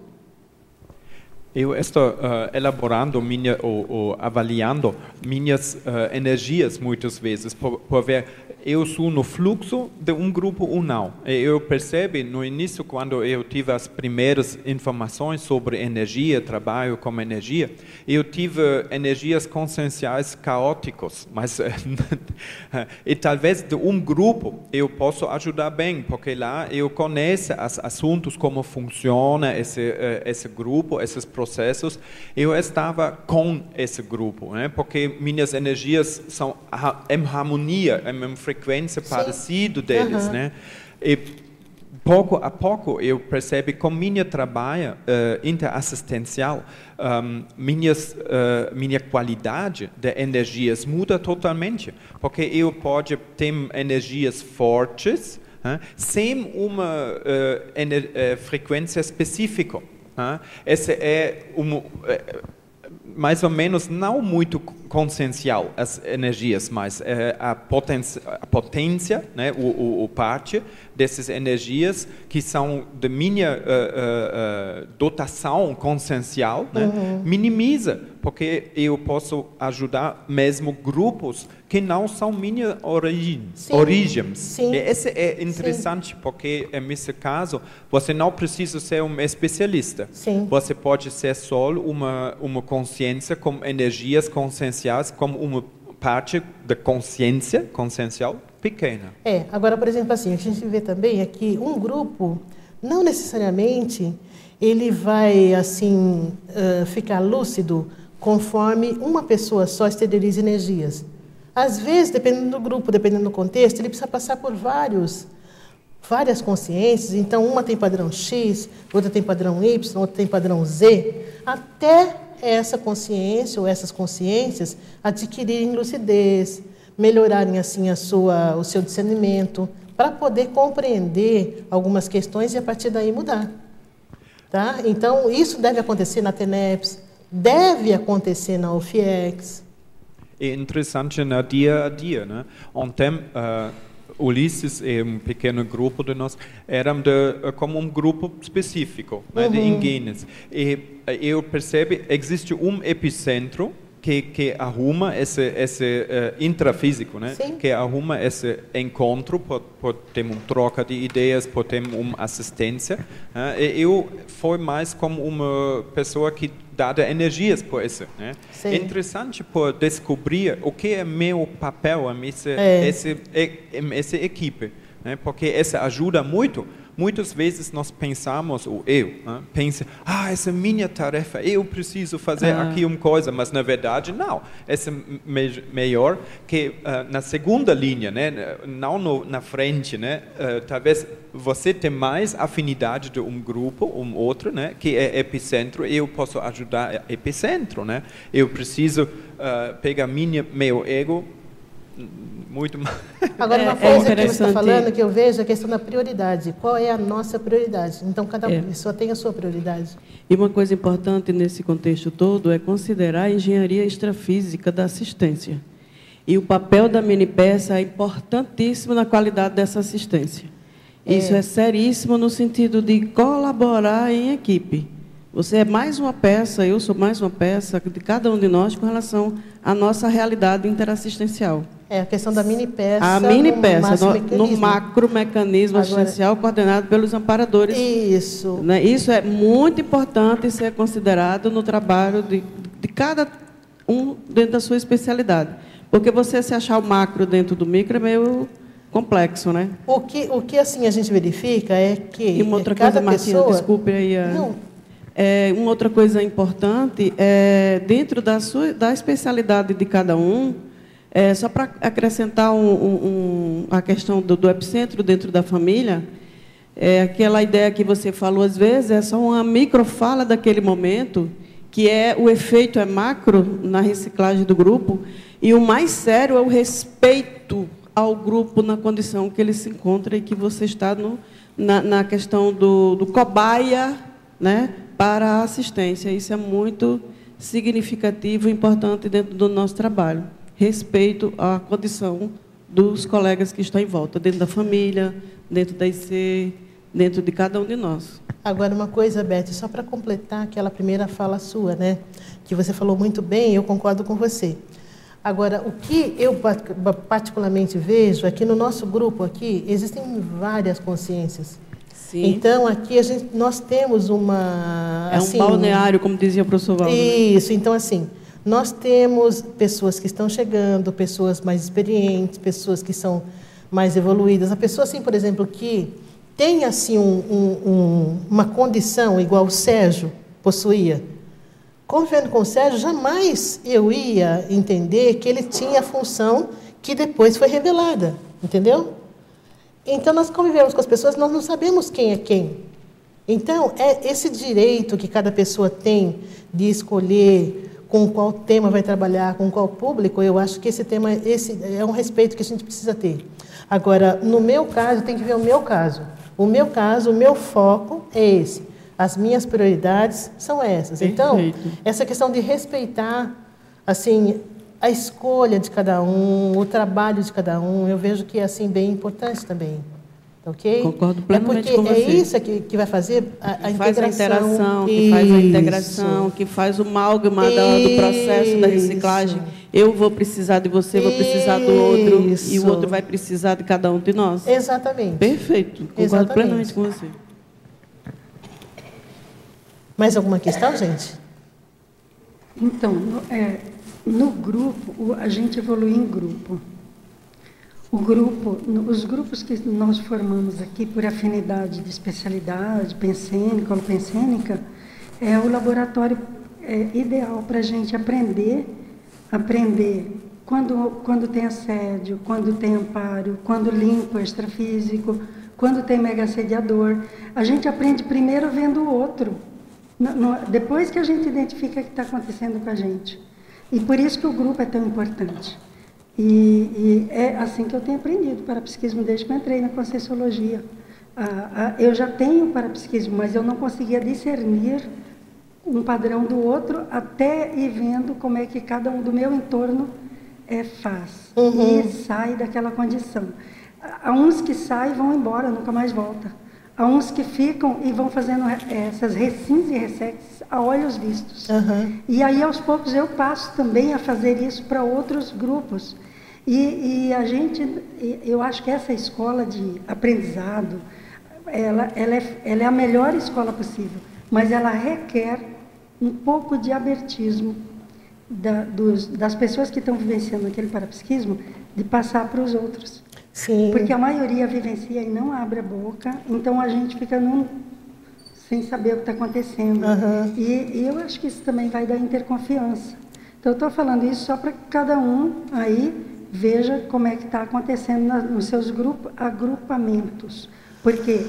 [SPEAKER 4] Eu estou uh, elaborando minha, ou, ou, avaliando minhas uh, energias muitas vezes por, por ver eu sou no fluxo de um grupo ou não. Eu percebi no início, quando eu tive as primeiras informações sobre energia, trabalho com energia, eu tive energias conscienciais caóticas, mas e talvez de um grupo eu posso ajudar bem, porque lá eu conheço os assuntos, como funciona esse, eh, esse grupo, esses processos. Eu estava com esse grupo, né? porque minhas energias são em harmonia, em frequência frequência Sim. parecida deles, uhum. né? E pouco a pouco eu percebo com minha trabalho uh, interassistencial, um, minhas, uh, minha qualidade de energias muda totalmente, porque eu posso ter energias fortes uh, sem uma uh, frequência específica. Essa é uma mais ou menos não muito consciencial as energias, mas é, a, potência, a potência né, o, o, o, parte dessas energias que são de minha uh, uh, dotação consciencial, né, uhum. minimiza, porque eu posso ajudar mesmo grupos que não são minha origem. Sim. Origem. Sim. Esse é interessante Sim. porque nesse caso você não precisa ser um especialista. Sim. Você pode ser só uma uma consciência com energias conscienciais como uma parte da consciência consciencial pequena.
[SPEAKER 1] É, agora por exemplo assim, a gente vê também é que um grupo não necessariamente ele vai assim uh, ficar lúcido conforme uma pessoa só exterioriza energias. Às vezes, dependendo do grupo, dependendo do contexto, ele precisa passar por vários, várias consciências. Então, uma tem padrão X, outra tem padrão Y, outra tem padrão Z, até essa consciência ou essas consciências adquirirem lucidez, melhorarem assim a sua, o seu discernimento, para poder compreender algumas questões e a partir daí mudar. Tá? Então, isso deve acontecer na TENEPS, deve acontecer na UFIEX.
[SPEAKER 4] É interessante no dia a dia. Né? Ontem, uh, Ulisses e um pequeno grupo de nós eram de, uh, como um grupo específico né, uhum. de indígenas. E uh, eu percebo existe um epicentro que, que arruma esse, esse uh, intrafísico, né? Sim. que arruma esse encontro, por, por ter uma troca de ideias, por ter uma assistência. Uh, eu fui mais como uma pessoa que dá energias por isso. Né? É interessante por descobrir o que é meu papel nessa é. essa, essa equipe, né? porque essa ajuda muito Muitas vezes nós pensamos, ou eu, né, penso, ah, essa é minha tarefa, eu preciso fazer ah. aqui uma coisa, mas na verdade não. Essa é me melhor que uh, na segunda linha, né, não no, na frente, né, uh, talvez você tenha mais afinidade de um grupo, um outro, né, que é epicentro, eu posso ajudar epicentro, né. Eu preciso uh, pegar minha meu ego muito mais.
[SPEAKER 1] Agora, uma é, coisa é que você está falando, que eu vejo, é a questão da prioridade. Qual é a nossa prioridade? Então, cada é. pessoa tem a sua prioridade.
[SPEAKER 5] E uma coisa importante nesse contexto todo é considerar a engenharia extrafísica da assistência. E o papel da mini peça é importantíssimo na qualidade dessa assistência. É. Isso é seríssimo no sentido de colaborar em equipe. Você é mais uma peça, eu sou mais uma peça de cada um de nós com relação à nossa realidade interassistencial.
[SPEAKER 1] É a questão da mini peça.
[SPEAKER 5] A mini peça, no, no macro mecanismo Agora, assistencial coordenado pelos amparadores.
[SPEAKER 1] Isso.
[SPEAKER 5] Né? Isso é muito importante ser considerado no trabalho de, de cada um dentro da sua especialidade. Porque você se achar o macro dentro do micro é meio complexo, né?
[SPEAKER 1] O que, o que assim a gente verifica é que.
[SPEAKER 5] E uma outra coisa, Martina, pessoa... desculpe aí. A... Não é, uma outra coisa importante é dentro da sua da especialidade de cada um, é, só para acrescentar um, um, a questão do, do, epicentro dentro da família, é aquela ideia que você falou às vezes é só uma microfala daquele momento, que é o efeito é macro na reciclagem do grupo e o mais sério é o respeito ao grupo na condição que ele se encontra e que você está no, na, na questão do, do cobaia, né? Para a assistência. Isso é muito significativo e importante dentro do nosso trabalho. Respeito à condição dos colegas que estão em volta, dentro da família, dentro da IC, dentro de cada um de nós.
[SPEAKER 1] Agora, uma coisa, Beth, só para completar aquela primeira fala sua, né? que você falou muito bem, eu concordo com você. Agora, o que eu particularmente vejo é que no nosso grupo aqui existem várias consciências. Sim. Então, aqui a gente, nós temos uma...
[SPEAKER 5] É assim, um balneário, como dizia o professor Valdo. Né?
[SPEAKER 1] Isso, então, assim, nós temos pessoas que estão chegando, pessoas mais experientes, pessoas que são mais evoluídas. A pessoa, assim, por exemplo, que tem assim um, um, um, uma condição igual o Sérgio possuía. Convivendo com o Sérgio, jamais eu ia entender que ele tinha a função que depois foi revelada, entendeu? Então, nós convivemos com as pessoas, nós não sabemos quem é quem. Então, é esse direito que cada pessoa tem de escolher com qual tema vai trabalhar, com qual público, eu acho que esse tema esse é um respeito que a gente precisa ter. Agora, no meu caso, tem que ver o meu caso. O meu caso, o meu foco é esse. As minhas prioridades são essas. Então, essa questão de respeitar, assim, a escolha de cada um, o trabalho de cada um, eu vejo que é assim bem importante também. Ok?
[SPEAKER 5] Concordo plenamente
[SPEAKER 1] é
[SPEAKER 5] com você.
[SPEAKER 1] É isso que, que vai fazer a, a
[SPEAKER 5] que faz
[SPEAKER 1] integração.
[SPEAKER 5] a interação, que faz a integração, que faz o malgama do processo da reciclagem. Eu vou precisar de você, vou precisar do outro, isso. e o outro vai precisar de cada um de nós.
[SPEAKER 1] Exatamente.
[SPEAKER 5] Perfeito. Concordo Exatamente. plenamente com você.
[SPEAKER 1] Mais alguma questão, gente?
[SPEAKER 3] Então, é, no grupo, a gente evolui em grupo. O grupo, os grupos que nós formamos aqui por afinidade de especialidade, pensênica, é o laboratório é, ideal para a gente aprender, aprender quando, quando tem assédio, quando tem amparo, quando limpo extrafísico, quando tem mega assediador. A gente aprende primeiro vendo o outro, no, no, depois que a gente identifica o que está acontecendo com a gente. E por isso que o grupo é tão importante. E, e, é assim que eu tenho aprendido parapsiquismo desde que eu entrei na Conscienciologia. Ah, ah, eu já tenho parapsiquismo, mas eu não conseguia discernir um padrão do outro até ir vendo como é que cada um do meu entorno é, faz uhum. e sai daquela condição. Há uns que saem e vão embora, nunca mais volta. Há uns que ficam e vão fazendo essas recins e ressex a olhos vistos. Uhum. E aí, aos poucos, eu passo também a fazer isso para outros grupos. E, e, a gente, eu acho que essa escola de aprendizado, ela, ela, é, ela é a melhor escola possível, mas ela requer um pouco de abertismo da, dos, das pessoas que estão vivenciando aquele parapsiquismo, de passar para os outros. Sim. Porque a maioria vivencia e não abre a boca, então a gente fica num, sem saber o que está acontecendo. Uhum. E, e eu acho que isso também vai dar interconfiança. Então, eu estou falando isso só para que cada um aí veja como é que está acontecendo na, nos seus grupos, agrupamentos. Porque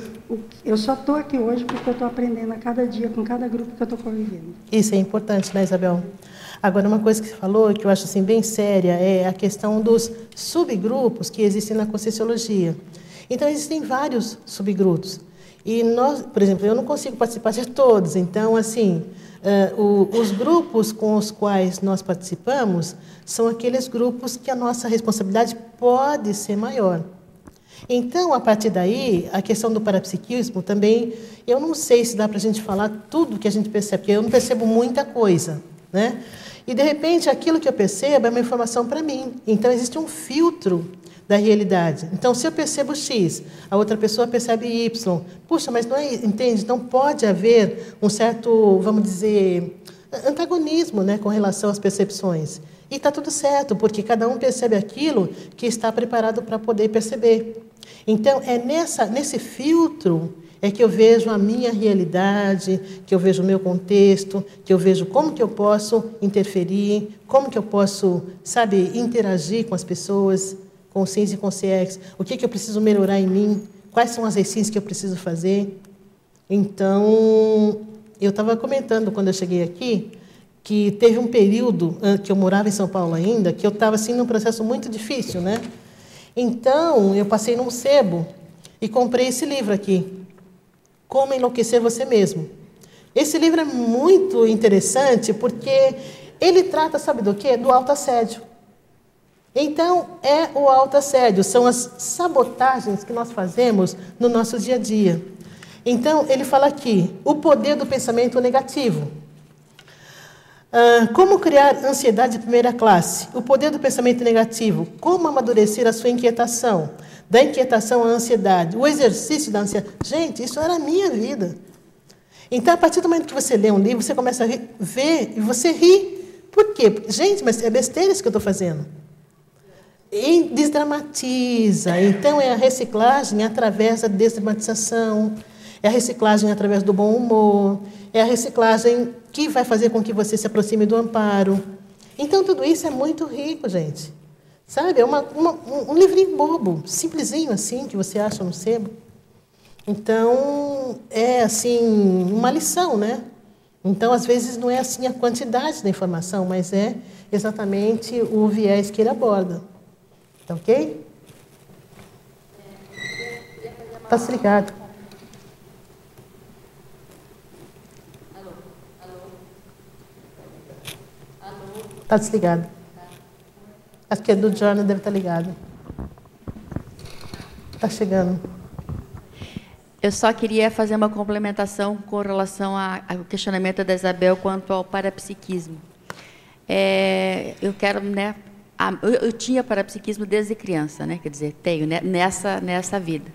[SPEAKER 3] eu só estou aqui hoje porque eu estou aprendendo a cada dia com cada grupo que eu estou convivendo.
[SPEAKER 1] Isso é importante, né, Isabel? Agora, uma coisa que você falou, que eu acho assim, bem séria, é a questão dos subgrupos que existem na Conscienciologia. Então, existem vários subgrupos. E nós, por exemplo, eu não consigo participar de todos. Então, assim, uh, o, os grupos com os quais nós participamos são aqueles grupos que a nossa responsabilidade pode ser maior. Então, a partir daí, a questão do parapsiquismo também, eu não sei se dá para a gente falar tudo que a gente percebe, porque eu não percebo muita coisa, né? E de repente, aquilo que eu percebo é uma informação para mim. Então, existe um filtro da realidade. Então, se eu percebo X, a outra pessoa percebe Y. Puxa, mas não é, entende? Não pode haver um certo, vamos dizer, antagonismo, né, com relação às percepções. E está tudo certo, porque cada um percebe aquilo que está preparado para poder perceber. Então, é nessa, nesse filtro é que eu vejo a minha realidade, que eu vejo o meu contexto, que eu vejo como que eu posso interferir, como que eu posso, sabe, interagir com as pessoas, com o SINS e com o CX, o que, que eu preciso melhorar em mim, quais são as recins que eu preciso fazer. Então, eu estava comentando quando eu cheguei aqui, que teve um período que eu morava em São Paulo ainda, que eu estava assim num processo muito difícil, né? Então, eu passei num sebo e comprei esse livro aqui, Como Enlouquecer Você Mesmo. Esse livro é muito interessante porque ele trata, sabe do quê? Do autoassédio. Então, é o autoassédio, são as sabotagens que nós fazemos no nosso dia a dia. Então, ele fala aqui, o poder do pensamento negativo. Ah, como criar ansiedade de primeira classe? O poder do pensamento negativo. Como amadurecer a sua inquietação? Da inquietação à ansiedade. O exercício da ansiedade. Gente, isso era a minha vida. Então, a partir do momento que você lê um livro, você começa a ver e você ri. Por quê? Gente, mas é besteira isso que eu estou fazendo. E desdramatiza. Então, é a reciclagem através da desdramatização é a reciclagem através do bom humor, é a reciclagem que vai fazer com que você se aproxime do amparo. Então, tudo isso é muito rico, gente. Sabe? É uma, uma, um livrinho bobo, simplesinho assim, que você acha no sebo. Então, é assim, uma lição, né? Então, às vezes, não é assim a quantidade da informação, mas é exatamente o viés que ele aborda. Tá ok? Está ligado. Está desligado. Acho que é do Jornal, deve estar tá ligado. Está chegando.
[SPEAKER 6] Eu só queria fazer uma complementação com relação ao questionamento da Isabel quanto ao parapsiquismo. É, eu quero, né, eu, eu, tinha parapsiquismo desde criança, né, quer dizer, tenho né, nessa nessa vida.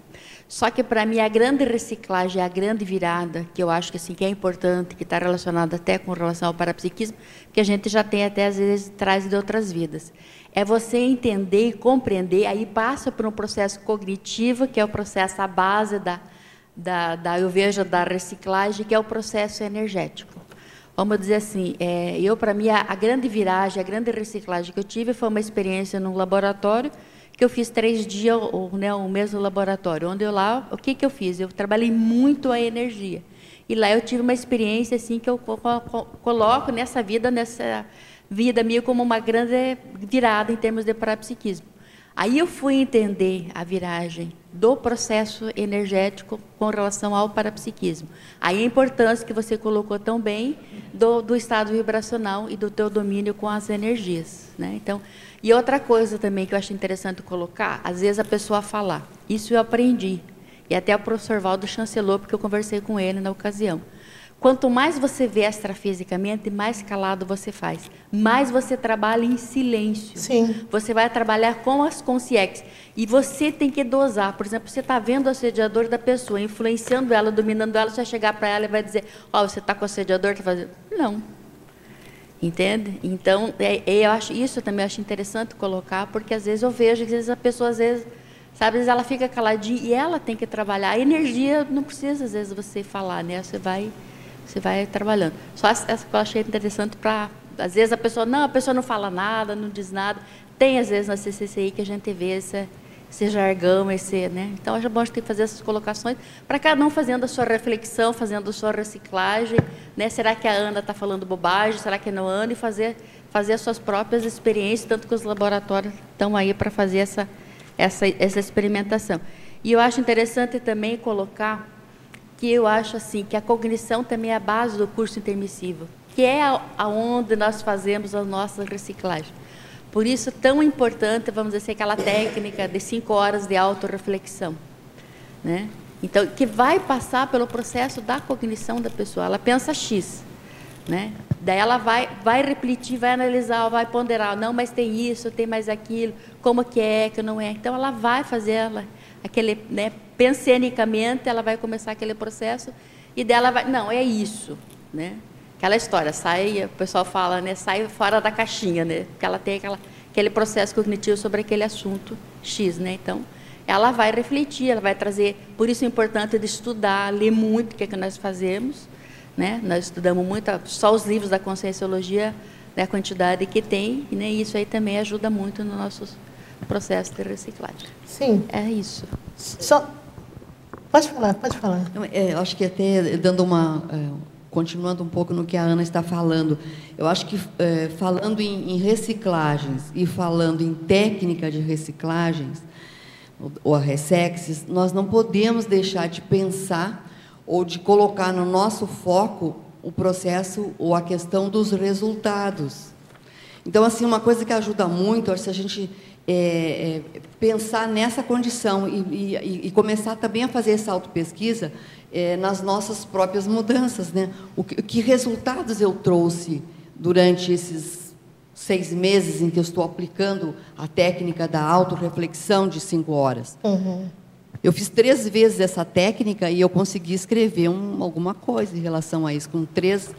[SPEAKER 6] Só que para mim a grande reciclagem, a grande virada, que eu acho que assim que é importante, que está relacionada até com relação ao parapsiquismo, que a gente já tem até às vezes traz de outras vidas, é você entender e compreender, aí passa por um processo cognitivo, que é o processo à base da, da, da eu vejo da reciclagem, que é o processo energético. Vamos dizer assim, é, eu para mim a, a grande viragem, a grande reciclagem que eu tive foi uma experiência num laboratório que eu fiz três dias o, né, o mesmo laboratório, onde eu lá, o que que eu fiz? Eu trabalhei muito a energia. E lá eu tive uma experiência assim que eu coloco nessa vida, nessa vida minha como uma grande virada em termos de parapsiquismo. Aí eu fui entender a viragem do processo energético com relação ao parapsiquismo. Aí a importância que você colocou tão bem do, do estado vibracional e do teu domínio com as energias. Né? Então, e outra coisa também que eu acho interessante colocar, às vezes a pessoa falar, isso eu aprendi, e até o professor Valdo chancelou, porque eu conversei com ele na ocasião. Quanto mais você vê extrafisicamente, mais calado você faz. Mais você trabalha em silêncio.
[SPEAKER 1] Sim.
[SPEAKER 6] Você vai trabalhar com as consciências. E você tem que dosar. Por exemplo, você está vendo o assediador da pessoa, influenciando ela, dominando ela, você vai chegar para ela e vai dizer, ó, oh, você está com o assediador, está fazendo... Não. Entende? Então, é, é, eu acho isso eu também acho interessante colocar, porque às vezes eu vejo, às vezes a pessoa, às vezes, sabe, às vezes ela fica caladinha e ela tem que trabalhar. A energia não precisa, às vezes, você falar, né? Você vai, você vai trabalhando. Só essa que eu achei interessante para. Às vezes a pessoa, não, a pessoa não fala nada, não diz nada. Tem, às vezes, na CCCI que a gente vê essa esse jargão, esse, né? Então acho bom a gente fazer essas colocações para cada um fazendo a sua reflexão, fazendo a sua reciclagem, né? Será que a Ana está falando bobagem? Será que não Ana? E fazer fazer as suas próprias experiências, tanto que os laboratórios estão aí para fazer essa essa essa experimentação. E eu acho interessante também colocar que eu acho assim que a cognição também é a base do curso intermissivo, que é aonde nós fazemos a nossa reciclagem. Por isso, tão importante, vamos dizer, aquela técnica de cinco horas de autorreflexão. Né? Então, que vai passar pelo processo da cognição da pessoa. Ela pensa X. Né? Daí ela vai, vai refletir, vai analisar, vai ponderar. Não, mas tem isso, tem mais aquilo, como que é, que não é. Então, ela vai fazer ela, aquele, né, pensenicamente, ela vai começar aquele processo e dela vai, não, é isso. Né? aquela história, sai, o pessoal fala, né, sai fora da caixinha, né? Porque ela tem aquela, aquele processo cognitivo sobre aquele assunto X, né? Então, ela vai refletir, ela vai trazer, por isso é importante de estudar, ler muito, o que é que nós fazemos, né? Nós estudamos muito, só os livros da Conscienciologia, né, a quantidade que tem, e né, isso aí também ajuda muito no nosso processo de reciclagem.
[SPEAKER 1] Sim.
[SPEAKER 6] É isso.
[SPEAKER 1] Só Pode falar, pode falar.
[SPEAKER 2] É, acho que até dando uma, é, continuando um pouco no que a Ana está falando, eu acho que é, falando em, em, reciclagens e falando em técnica de reciclagens, ou a Resexes, nós não podemos deixar de pensar ou de colocar no nosso foco o processo ou a questão dos resultados. Então, assim, uma coisa que ajuda muito, se a gente é, é, pensar nessa condição e, e, e, começar também a fazer essa autopesquisa é, nas nossas próprias mudanças. Né? O que, que, resultados eu trouxe durante esses seis meses em que eu estou aplicando a técnica da autorreflexão de cinco horas?
[SPEAKER 1] Uhum.
[SPEAKER 2] Eu fiz três vezes essa técnica e eu consegui escrever um, alguma coisa em relação a isso, com três,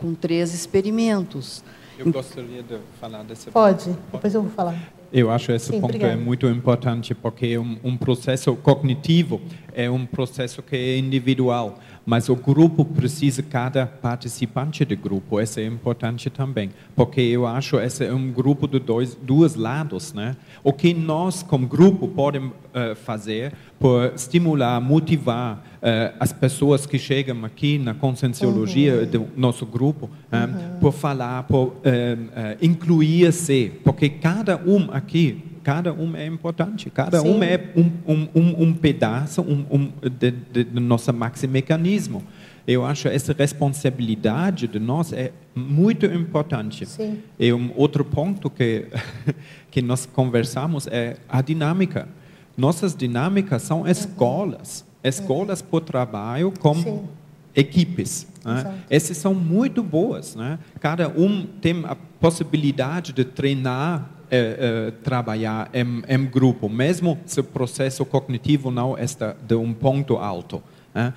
[SPEAKER 2] com três experimentos.
[SPEAKER 4] Eu gostaria de falar desse
[SPEAKER 1] Pode, depois eu vou falar.
[SPEAKER 4] Eu acho esse Sim, ponto é obrigada. é muito importante porque um, um processo cognitivo é um processo que é individual, mas o grupo precisa cada participante do grupo. Isso é importante também, porque eu acho esse é um grupo de dois dois lados, né? O que nós como grupo podemos uh, fazer por estimular, motivar uh, as pessoas que chegam aqui na conscienciologia uhum. do nosso grupo, um, uhum. por falar, por uh, incluir-se, porque cada um aqui cada um é importante, cada Sim. um é um, um, um, pedaço um, um, de, de, de nosso mecanismo. Eu acho essa responsabilidade de nós é muito importante.
[SPEAKER 1] Sim.
[SPEAKER 4] E um outro ponto que que nós conversamos é a dinâmica. Nossas dinâmicas são escolas. escolas por trabalho com Sim. equipes. Né? Essas são muito boas. Né? Cada um tem a possibilidade de treinar é, é, trabalhar em, em, grupo, mesmo se o processo cognitivo não está de um ponto alto. Né?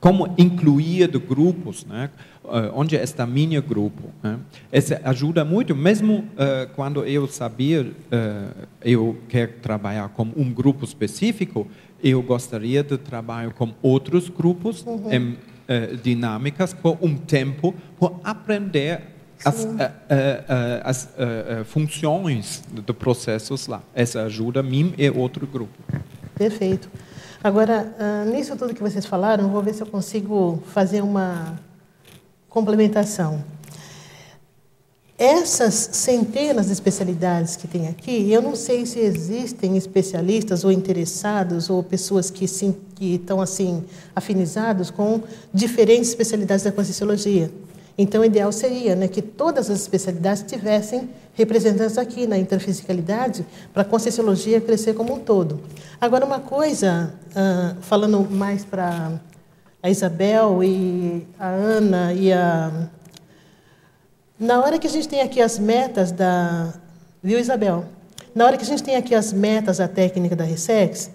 [SPEAKER 4] Como incluir de grupos, né? Uh, onde está meu grupo. Né? Isso ajuda muito, mesmo uh, quando eu sabia, uh, eu quero trabalhar com um grupo específico, eu gostaria de trabalhar com outros grupos uhum. em dinâmicas por um tempo, por aprender as, as funções dos processos lá. Essa ajuda mim e outro grupo.
[SPEAKER 1] Perfeito. Agora, nisso tudo que vocês falaram, vou ver se eu consigo fazer uma complementação. Essas centenas de especialidades que tem aqui, eu não sei se existem especialistas ou interessados ou pessoas que, sim, que estão assim afinizados com diferentes especialidades da Conscienciologia. Então, o ideal seria né, que todas as especialidades tivessem representantes aqui na interfisicalidade para a Conscienciologia crescer como um todo. Agora, uma coisa, uh, falando mais para a Isabel e a Ana e a. Na hora que a gente tem aqui as metas da. Viu, Isabel? Na hora que a gente tem aqui as metas da técnica da Resex,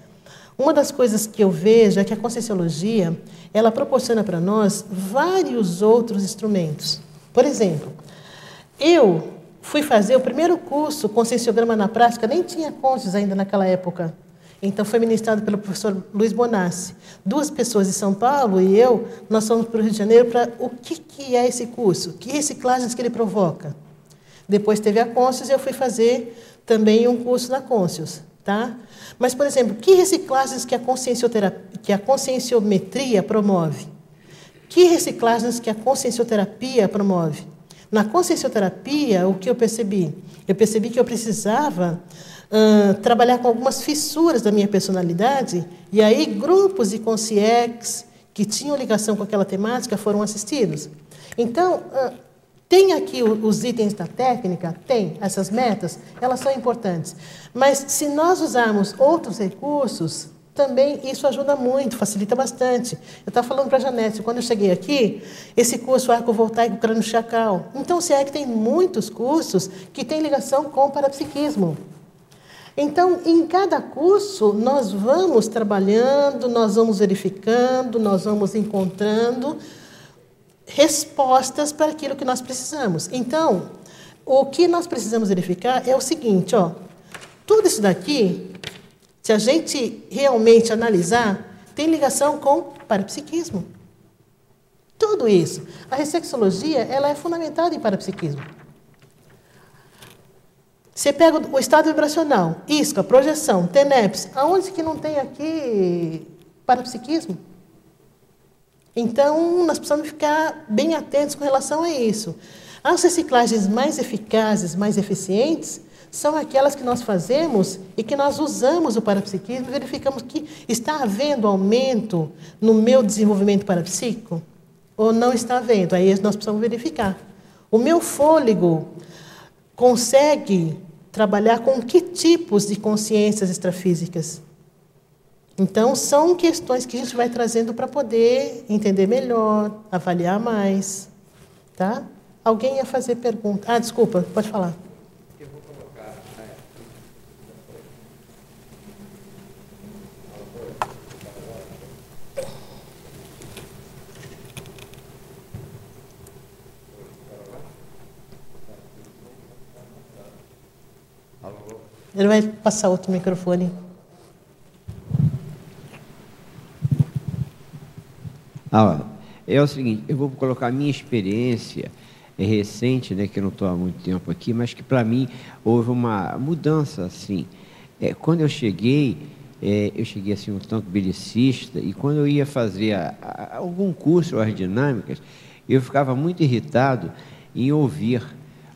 [SPEAKER 1] uma das coisas que eu vejo é que a Conscienciologia ela proporciona para nós vários outros instrumentos. Por exemplo, eu fui fazer o primeiro curso Conscienciograma na Prática, nem tinha consciência ainda naquela época. Então, foi ministrado pelo professor Luiz Bonassi. Duas pessoas de São Paulo e eu, nós fomos para o Rio de Janeiro para o que, que é esse curso, que reciclagens que ele provoca. Depois teve a Conscius e eu fui fazer também um curso na Conscius. Tá? Mas, por exemplo, que reciclagens que a, que a conscienciometria promove? Que reciclagens que a consciencioterapia promove? Na consciencioterapia, o que eu percebi? Eu percebi que eu precisava uh, trabalhar com algumas fissuras da minha personalidade, e aí grupos de consciex que tinham ligação com aquela temática foram assistidos. Então, uh, tem aqui os itens da técnica? Tem. Essas metas, elas são importantes. Mas se nós usarmos outros recursos, também isso ajuda muito, facilita bastante. Eu estava falando para a Janete, quando eu cheguei aqui, esse curso arco voltaico crânio chacal. Então, se é que tem muitos cursos que têm ligação com o parapsiquismo. Então, em cada curso, nós vamos trabalhando, nós vamos verificando, nós vamos encontrando respostas para aquilo que nós precisamos. Então, o que nós precisamos verificar é o seguinte, ó, tudo isso daqui, se a gente realmente analisar, tem ligação com parapsiquismo. Tudo isso. A ressexologia, ela é fundamentada em parapsiquismo. Você pega o estado vibracional, isca, projeção, TENEPS, aonde que não tem aqui parapsiquismo? Então, nós precisamos ficar bem atentos com relação a isso. As reciclagens mais eficazes, mais eficientes, são aquelas que nós fazemos e que nós usamos o parapsiquismo e verificamos que está havendo aumento no meu desenvolvimento parapsíquico ou não está havendo. Aí nós precisamos verificar. O meu fôlego consegue trabalhar com que tipos de consciências extrafísicas. Então, são questões que a gente vai trazendo para poder entender melhor, avaliar mais. Tá? Alguém ia fazer pergunta? Ah, desculpa, pode falar. Ele vai passar outro microfone.
[SPEAKER 7] Ah, é o seguinte, eu vou colocar a minha experiência é recente, né, que eu não estou há muito tempo aqui, mas que para mim houve uma mudança assim. É, quando eu cheguei, é, eu cheguei assim um tanto belicista e quando eu ia fazer a, a, algum curso as dinâmicas, eu ficava muito irritado em ouvir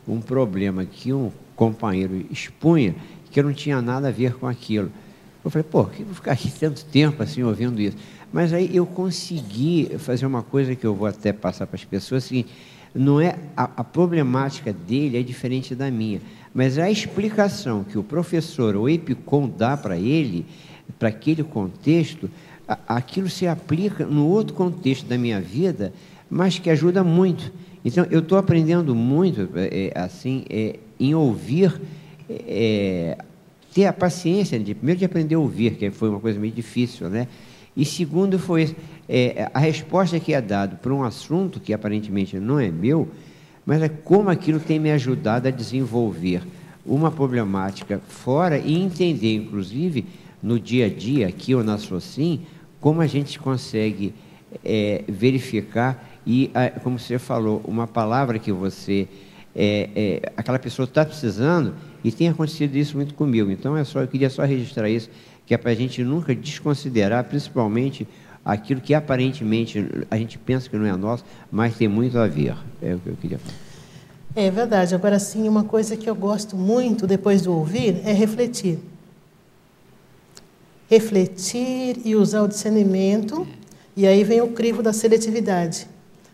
[SPEAKER 7] um problema que um companheiro expunha que não tinha nada a ver com aquilo. Eu falei, pô, que vou ficar aqui tanto tempo assim ouvindo isso? Mas aí eu consegui fazer uma coisa que eu vou até passar para as pessoas, assim, não é a, a, problemática dele é diferente da minha, mas a explicação que o professor ou Epicom dá para ele, para aquele contexto, aquilo se aplica no outro contexto da minha vida, mas que ajuda muito. Então, eu estou aprendendo muito, é, assim, é, em ouvir, é, ter a paciência, de, primeiro de aprender a ouvir, que foi uma coisa meio difícil, né? E segundo foi é, a resposta que é dada para um assunto que aparentemente não é meu, mas é como aquilo tem me ajudado a desenvolver uma problemática fora e entender, inclusive, no dia a dia, aqui ou na SOCIM, como a gente consegue é, verificar e, como você falou, uma palavra que você, é, é, aquela pessoa está precisando e tem acontecido isso muito comigo. Então, é só, eu queria só registrar isso, que é para a gente nunca desconsiderar, principalmente aquilo que aparentemente a gente pensa que não é nosso, mas tem muito a ver. É o que eu queria falar.
[SPEAKER 1] É verdade. Agora, sim, uma coisa que eu gosto muito depois do ouvir é refletir. Refletir e usar o discernimento, e aí vem o crivo da seletividade.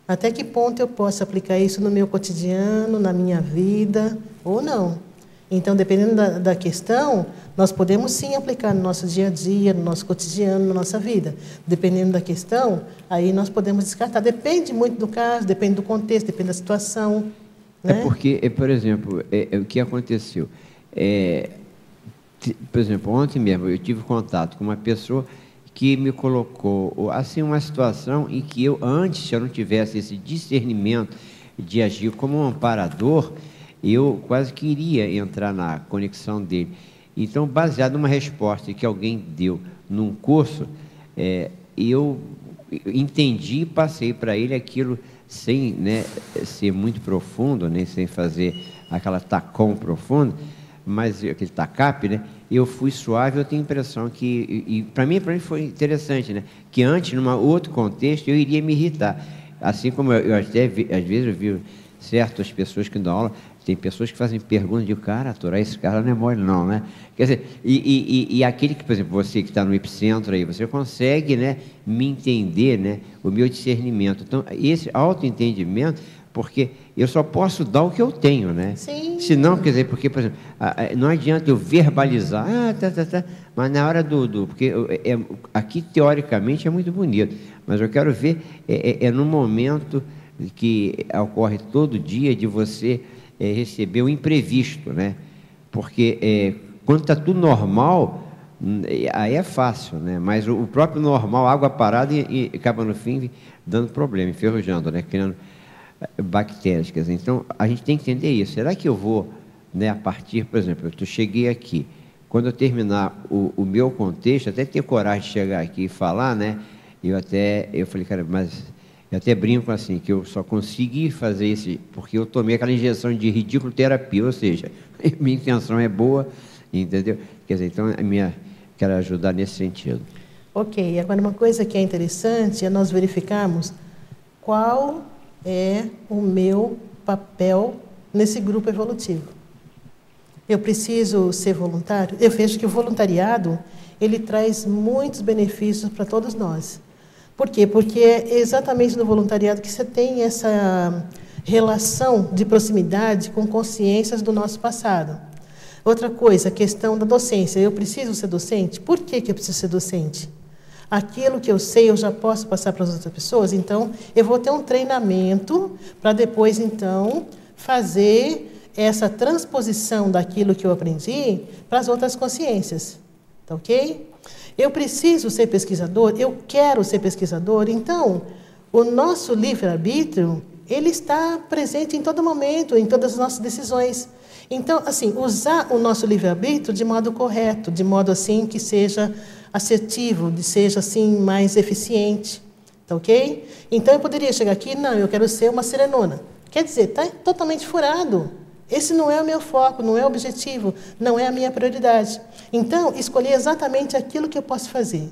[SPEAKER 1] Até que ponto eu posso aplicar isso no meu cotidiano, na minha vida, ou não? Então, dependendo da, da, questão, nós podemos sim aplicar no nosso dia a dia, no nosso cotidiano, na nossa vida. Dependendo da questão, aí nós podemos descartar. Depende muito do caso, depende do contexto, depende da situação.
[SPEAKER 7] É né? É porque, por exemplo, é, é, o que aconteceu? É, por exemplo, ontem mesmo eu tive contato com uma pessoa que me colocou assim uma situação em que eu antes se eu não tivesse esse discernimento de agir como um amparador eu quase queria entrar na conexão dele. Então, baseado numa resposta que alguém deu num curso, é, eu entendi e passei para ele aquilo sem né, ser muito profundo, nem sem fazer aquela tacão profundo, mas aquele tacap, né? Eu fui suave, eu tenho a impressão que e, e para mim, para mim foi interessante, né? Que antes, num outro contexto, eu iria me irritar, assim como eu, eu até vi, às vezes eu vi certas pessoas que dão aula tem pessoas que fazem perguntas de cara, aturar esse cara não é mole, não, né? Quer dizer, e, e, e aquele que, por exemplo, você que está no epicentro aí, você consegue né, me entender, né? O meu discernimento. Então, esse autoentendimento, porque eu só posso dar o que eu tenho, né?
[SPEAKER 1] Sim.
[SPEAKER 7] Se não, quer dizer, porque, por exemplo, não adianta eu verbalizar, ah, tá, tá, tá, mas na hora do. do porque é, aqui, teoricamente, é muito bonito, mas eu quero ver, é, é, é no momento que ocorre todo dia de você é, receber o imprevisto, né? Porque é, quando está tudo normal, hum, aí é fácil, né? Mas o, próprio normal, água parada, e, e acaba no fim dando problema, enferrujando, né? Criando é, bactérias. Quer dizer, então, a gente tem que entender isso. Será que eu vou, né, a partir, por exemplo, eu cheguei aqui, quando eu terminar o, o meu contexto, até ter coragem de chegar aqui e falar, né? Eu até, eu falei, cara, mas eu até brinco assim, que eu só consegui fazer esse, porque eu tomei aquela injeção de ridículo terapia, ou seja, minha intenção é boa, entendeu? Quer dizer, então a minha, quero ajudar nesse sentido.
[SPEAKER 1] Ok, agora uma coisa que é interessante é nós verificarmos qual é o meu papel nesse grupo evolutivo. Eu preciso ser voluntário? Eu vejo que o voluntariado ele traz muitos benefícios para todos nós. Por quê? Porque é exatamente no voluntariado que você tem essa relação de proximidade com consciências do nosso passado. Outra coisa, a questão da docência. Eu preciso ser docente? Por que, que eu preciso ser docente? Aquilo que eu sei eu já posso passar para as outras pessoas, então eu vou ter um treinamento para depois, então, fazer essa transposição daquilo que eu aprendi para as outras consciências. Tá ok? Eu preciso ser pesquisador, eu quero ser pesquisador. Então, o nosso livre-arbítrio, ele está presente em todo momento, em todas as nossas decisões. Então, assim, usar o nosso livre-arbítrio de modo correto, de modo assim que seja assertivo, de seja assim mais eficiente. Tá ok? Então eu poderia chegar aqui, não, eu quero ser uma serenona. Quer dizer, está totalmente furado. Esse não é o meu foco, não é o objetivo, não é a minha prioridade. Então, escolher exatamente aquilo que eu posso fazer.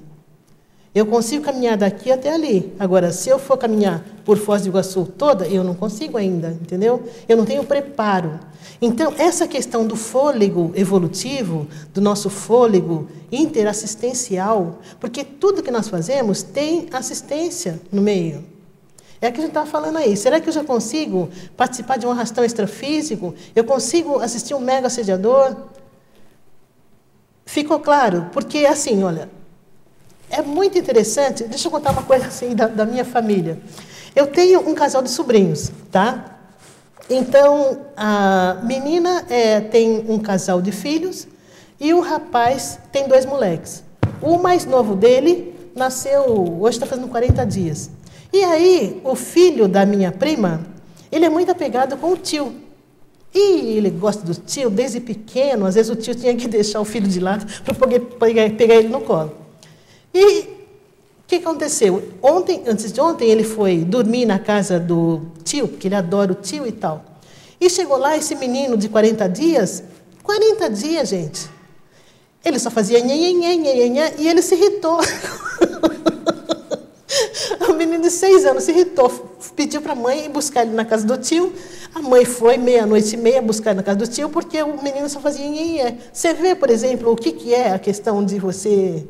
[SPEAKER 1] Eu consigo caminhar daqui até ali. Agora, se eu for caminhar por Foz do Iguaçu toda, eu não consigo ainda, entendeu? Eu não tenho preparo. Então, essa questão do fôlego evolutivo, do nosso fôlego interassistencial, porque tudo que nós fazemos tem assistência no meio. É o que a gente está falando aí. Será que eu já consigo participar de um arrastão extrafísico? Eu consigo assistir um mega assediador? Ficou claro? Porque, assim, olha, é muito interessante. Deixa eu contar uma coisa assim da, da minha família. Eu tenho um casal de sobrinhos, tá? Então, a menina é, tem um casal de filhos e o rapaz tem dois moleques. O mais novo dele nasceu, hoje está fazendo 40 dias. E aí, o filho da minha prima, ele é muito apegado com o tio. E ele gosta do tio desde pequeno, às vezes o tio tinha que deixar o filho de lado para poder pegar, ele no colo. E o que aconteceu? Ontem, antes de ontem, ele foi dormir na casa do tio, porque ele adora o tio e tal. E chegou lá esse menino de 40 dias, 40 dias, gente. Ele só fazia nhe, nhe, nhe, nhe, e ele se irritou. o menino de seis anos se irritou, pediu para a mãe buscar ele na casa do tio. A mãe foi meia-noite e meia buscar na casa do tio, porque o menino só fazia Você vê, por exemplo, o que, que é a questão de você.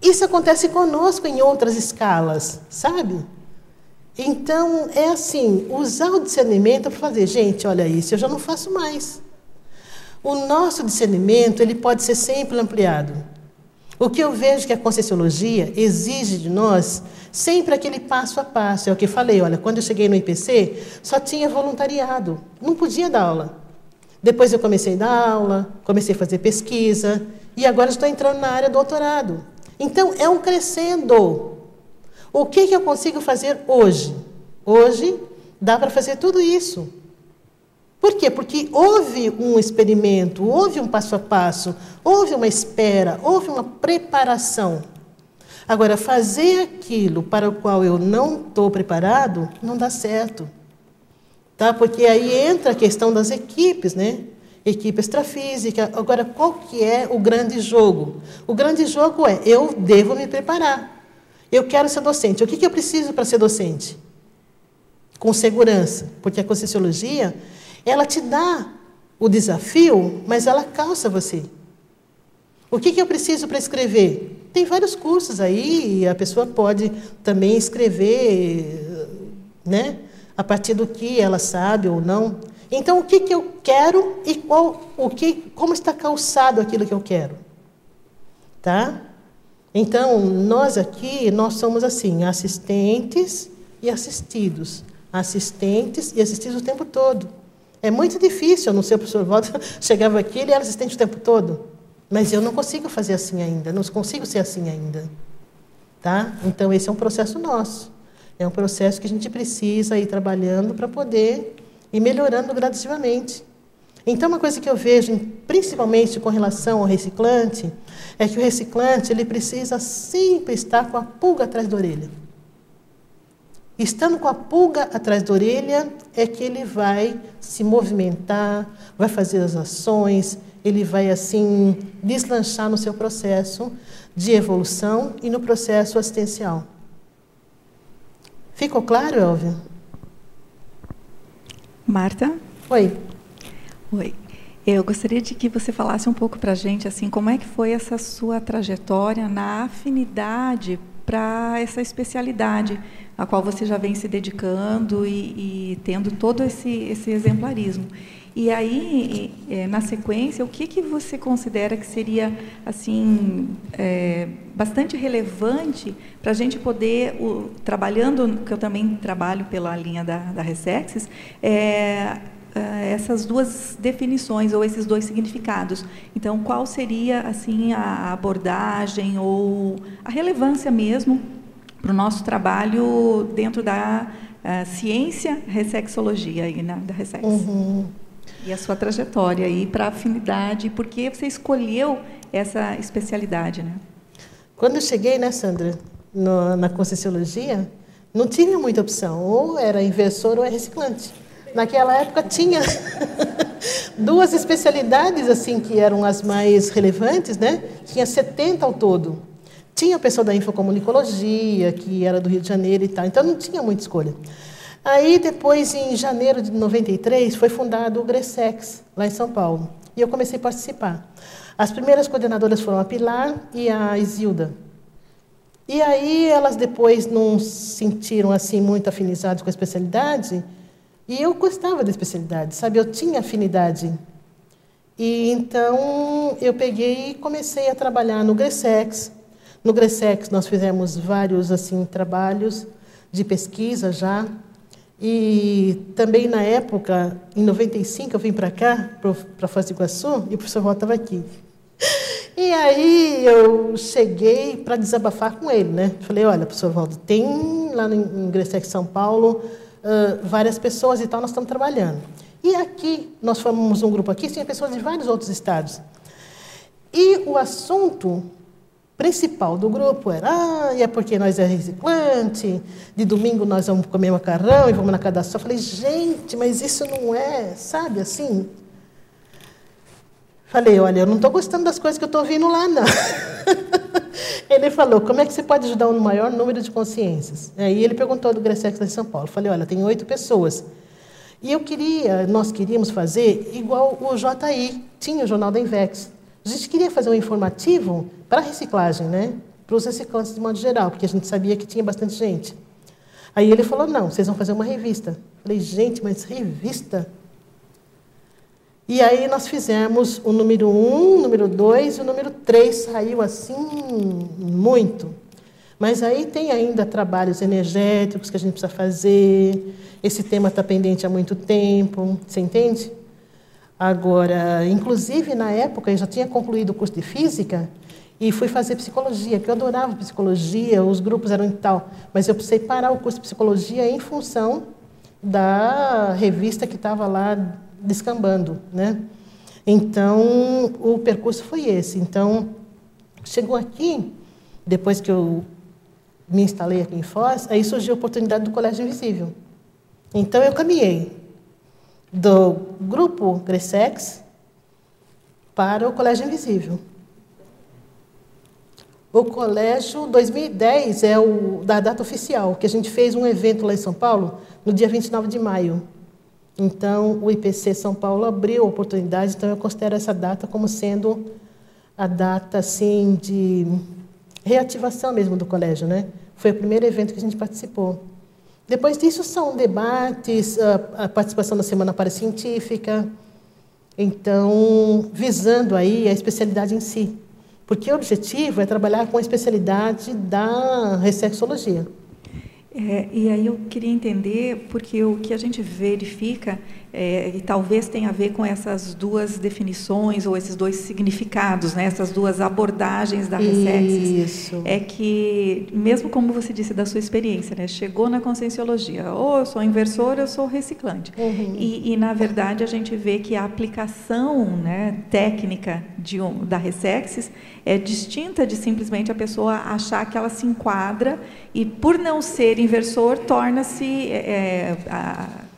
[SPEAKER 1] Isso acontece conosco em outras escalas, sabe? Então, é assim, usar o discernimento para fazer, gente, olha isso, eu já não faço mais. O nosso discernimento, ele pode ser sempre ampliado. O que eu vejo que a Conscienciologia exige de nós, sempre aquele passo a passo. É o que eu falei, olha, quando eu cheguei no IPC, só tinha voluntariado, não podia dar aula. Depois eu comecei a dar aula, comecei a fazer pesquisa, e agora estou entrando na área do doutorado. Então, é um crescendo. O que, que eu consigo fazer hoje? Hoje dá para fazer tudo isso. Por quê? Porque houve um experimento, houve um passo a passo, houve uma espera, houve uma preparação. Agora, fazer aquilo para o qual eu não estou preparado não dá certo. Tá? Porque aí entra a questão das equipes, né? Equipe extrafísica. Agora, qual que é o grande jogo? O grande jogo é eu devo me preparar. Eu quero ser docente. O que, que eu preciso para ser docente? Com segurança, porque a Conscienciologia, ela te dá o desafio, mas ela calça você. O que, que eu preciso para escrever? Tem vários cursos aí, e a pessoa pode também escrever, né? A partir do que ela sabe ou não. Então, o que, que eu quero e qual, o que, como está calçado aquilo que eu quero? Tá? Então, nós aqui, nós somos assim, assistentes e assistidos. Assistentes e assistidos o tempo todo. É muito difícil, eu não sei, o professor Walter chegava aqui, ele era assistente o tempo todo. Mas eu não consigo fazer assim ainda, não consigo ser assim ainda. Tá? Então, esse é um processo nosso. É um processo que a gente precisa ir trabalhando para poder ir melhorando gradativamente. Então, uma coisa que eu vejo, principalmente com relação ao reciclante, é que o reciclante ele precisa sempre estar com a pulga atrás da orelha. Estando com a pulga atrás da orelha, é que ele vai se movimentar, vai fazer as ações, ele vai assim deslanchar no seu processo de evolução e no processo assistencial. Ficou claro, Elvia?
[SPEAKER 8] Marta?
[SPEAKER 1] Oi.
[SPEAKER 8] Oi. Eu gostaria de que você falasse um pouco para a gente, assim, como é que foi essa sua trajetória na afinidade para essa especialidade, a qual você já vem se dedicando e, e tendo todo esse, esse exemplarismo. E aí, é, na sequência, o que, que você considera que seria assim é, bastante relevante para a gente poder, o, trabalhando, que eu também trabalho pela linha da, da é, uh, essas duas definições ou esses dois significados. Então, qual seria assim a abordagem ou a relevância mesmo para o nosso trabalho dentro da uh, ciência ressexologia aí na da Ressex? Uhum. E a sua trajetória aí para afinidade, por que você escolheu essa especialidade, né?
[SPEAKER 1] Quando eu cheguei, né, Sandra, no, na Conscienciologia, não tinha muita opção. Ou era inversor ou é reciclante. Naquela época tinha duas especialidades assim que eram as mais relevantes, né? Tinha 70 ao todo. Tinha a pessoa da infocomunicologia, que era do Rio de Janeiro e tal, então não tinha muita escolha. Aí depois, em janeiro de 93, foi fundado o Gressex, lá em São Paulo. E eu comecei a participar. As primeiras coordenadoras foram a Pilar e a Isilda. E aí elas depois não se sentiram assim muito afinizadas com a especialidade e eu gostava da especialidade, sabe? Eu tinha afinidade. E então eu peguei e comecei a trabalhar no Gressex. No Gressex nós fizemos vários assim trabalhos de pesquisa já. E também na época, em 95, eu vim para cá, para Foz do Iguaçu, e o professor Ró estava aqui. E aí eu cheguei para desabafar com ele, né? Falei, olha, professor Valdo, tem lá no Ingressex São Paulo uh, várias pessoas e tal, nós estamos trabalhando. E aqui, nós formamos um grupo aqui, tinha pessoas de vários outros estados. E o assunto principal do grupo era, ah, é porque nós é reciclante, de domingo nós vamos comer macarrão e vamos na cadastra. Eu falei, gente, mas isso não é, sabe, assim, Falei, olha, eu não estou gostando das coisas que eu estou ouvindo lá, não. ele falou, como é que você pode ajudar um maior número de consciências? Aí ele perguntou do Gressex de São Paulo. Falei, olha, tem oito pessoas. E eu queria, nós queríamos fazer igual o JI, tinha o Jornal da Invex. A gente queria fazer um informativo para reciclagem, né? Para os reciclantes de modo geral, porque a gente sabia que tinha bastante gente. Aí ele falou, não, vocês vão fazer uma revista. Falei, gente, mas revista? E aí nós fizemos o número 1, o número 2 e o número 3 saiu assim muito. Mas aí tem ainda trabalhos energéticos que a gente precisa fazer. Esse tema está pendente há muito tempo, você entende? Agora, inclusive na época eu já tinha concluído o curso de física e fui fazer psicologia, que eu adorava psicologia, os grupos eram e tal, mas eu precisei parar o curso de psicologia em função da revista que estava lá descambando, né? Então, o percurso foi esse. Então, chegou aqui, depois que eu me instalei aqui em Foz, aí surgiu a oportunidade do Colégio Invisível. Então, eu caminhei do grupo Gressex para o Colégio Invisível. O colégio 2010 é o da data oficial, que a gente fez um evento lá em São Paulo no dia 29 de maio. Então, o IPC São Paulo abriu oportunidades, então eu considero essa data como sendo a data assim de reativação mesmo do colégio, né? Foi o primeiro evento que a gente participou. Depois disso são debates, a participação na Semana Parecientífica, então visando aí a especialidade em si, porque o objetivo é trabalhar com a especialidade da ressexologia.
[SPEAKER 8] É, e aí eu queria entender, porque o que a gente verifica é, e talvez tenha a ver com essas duas definições ou esses dois significados, né, essas duas abordagens da Ressexis. É que, mesmo como você disse da sua experiência, né, chegou na conscienciologia, ou eu sou inversor, eu sou reciclante. Uhum. E, e, na verdade, a gente vê que a aplicação né, técnica de um, da Ressexis é distinta de simplesmente a pessoa achar que ela se enquadra e, por não ser inversor, torna-se é,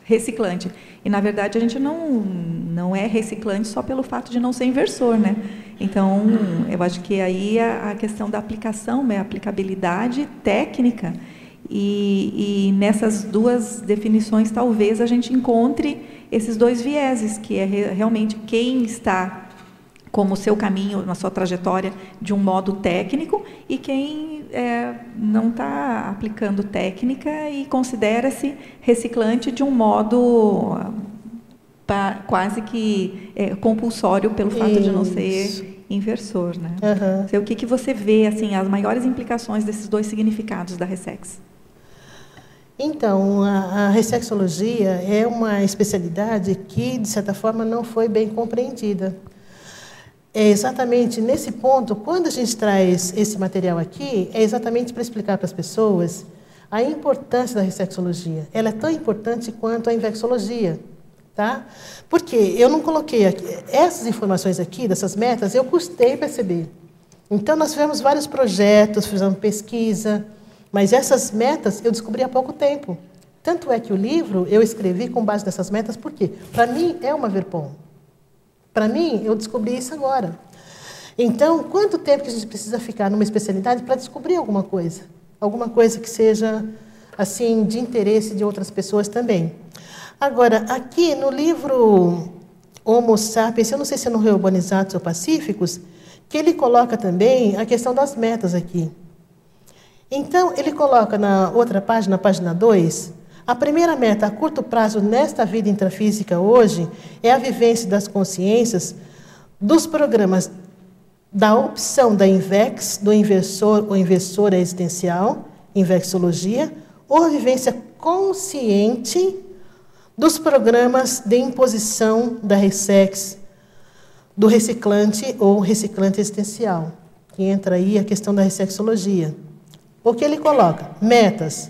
[SPEAKER 8] reciclante. E, na verdade, a gente não, não é reciclante só pelo fato de não ser inversor, né? Então, eu acho que aí a, a questão da aplicação, né, aplicabilidade técnica, e, e, nessas duas definições, talvez a gente encontre esses dois vieses, que é re, realmente quem está como seu caminho, na sua trajetória, de um modo técnico, e quem é, não está aplicando técnica e considera-se reciclante de um modo pa, quase que é, compulsório pelo fato Isso. de não ser inversor, né? Uhum. Então, o que, que você vê assim as maiores implicações desses dois significados da Ressex?
[SPEAKER 1] Então, a, a ressexologia é uma especialidade que, de certa forma, não foi bem compreendida é exatamente nesse ponto, quando a gente traz esse material aqui, é exatamente para explicar para as pessoas a importância da ressexologia. Ela é tão importante quanto a infecciologia. Tá? Porque eu não coloquei aqui, essas informações aqui, dessas metas, eu custei perceber. Então, nós fizemos vários projetos, fizemos pesquisa, mas essas metas eu descobri há pouco tempo. Tanto é que o livro eu escrevi com base nessas metas, porque para mim é uma verpom. Para mim, eu descobri isso agora. Então, quanto tempo que a gente precisa ficar numa especialidade para descobrir alguma coisa? Alguma coisa que seja assim de interesse de outras pessoas também. Agora, aqui no livro Homo sapiens, eu não sei se é no Reubanizados ou Pacíficos, que ele coloca também a questão das metas aqui. Então, ele coloca na outra página, página 2, a primeira meta a curto prazo nesta vida intrafísica hoje é a vivência das consciências dos programas da opção da Invex, do inversor ou inversora existencial, Invexologia, ou a vivência consciente dos programas de imposição da Ressex, do reciclante ou reciclante existencial, que entra aí a questão da ressexologia. O que ele coloca? Metas.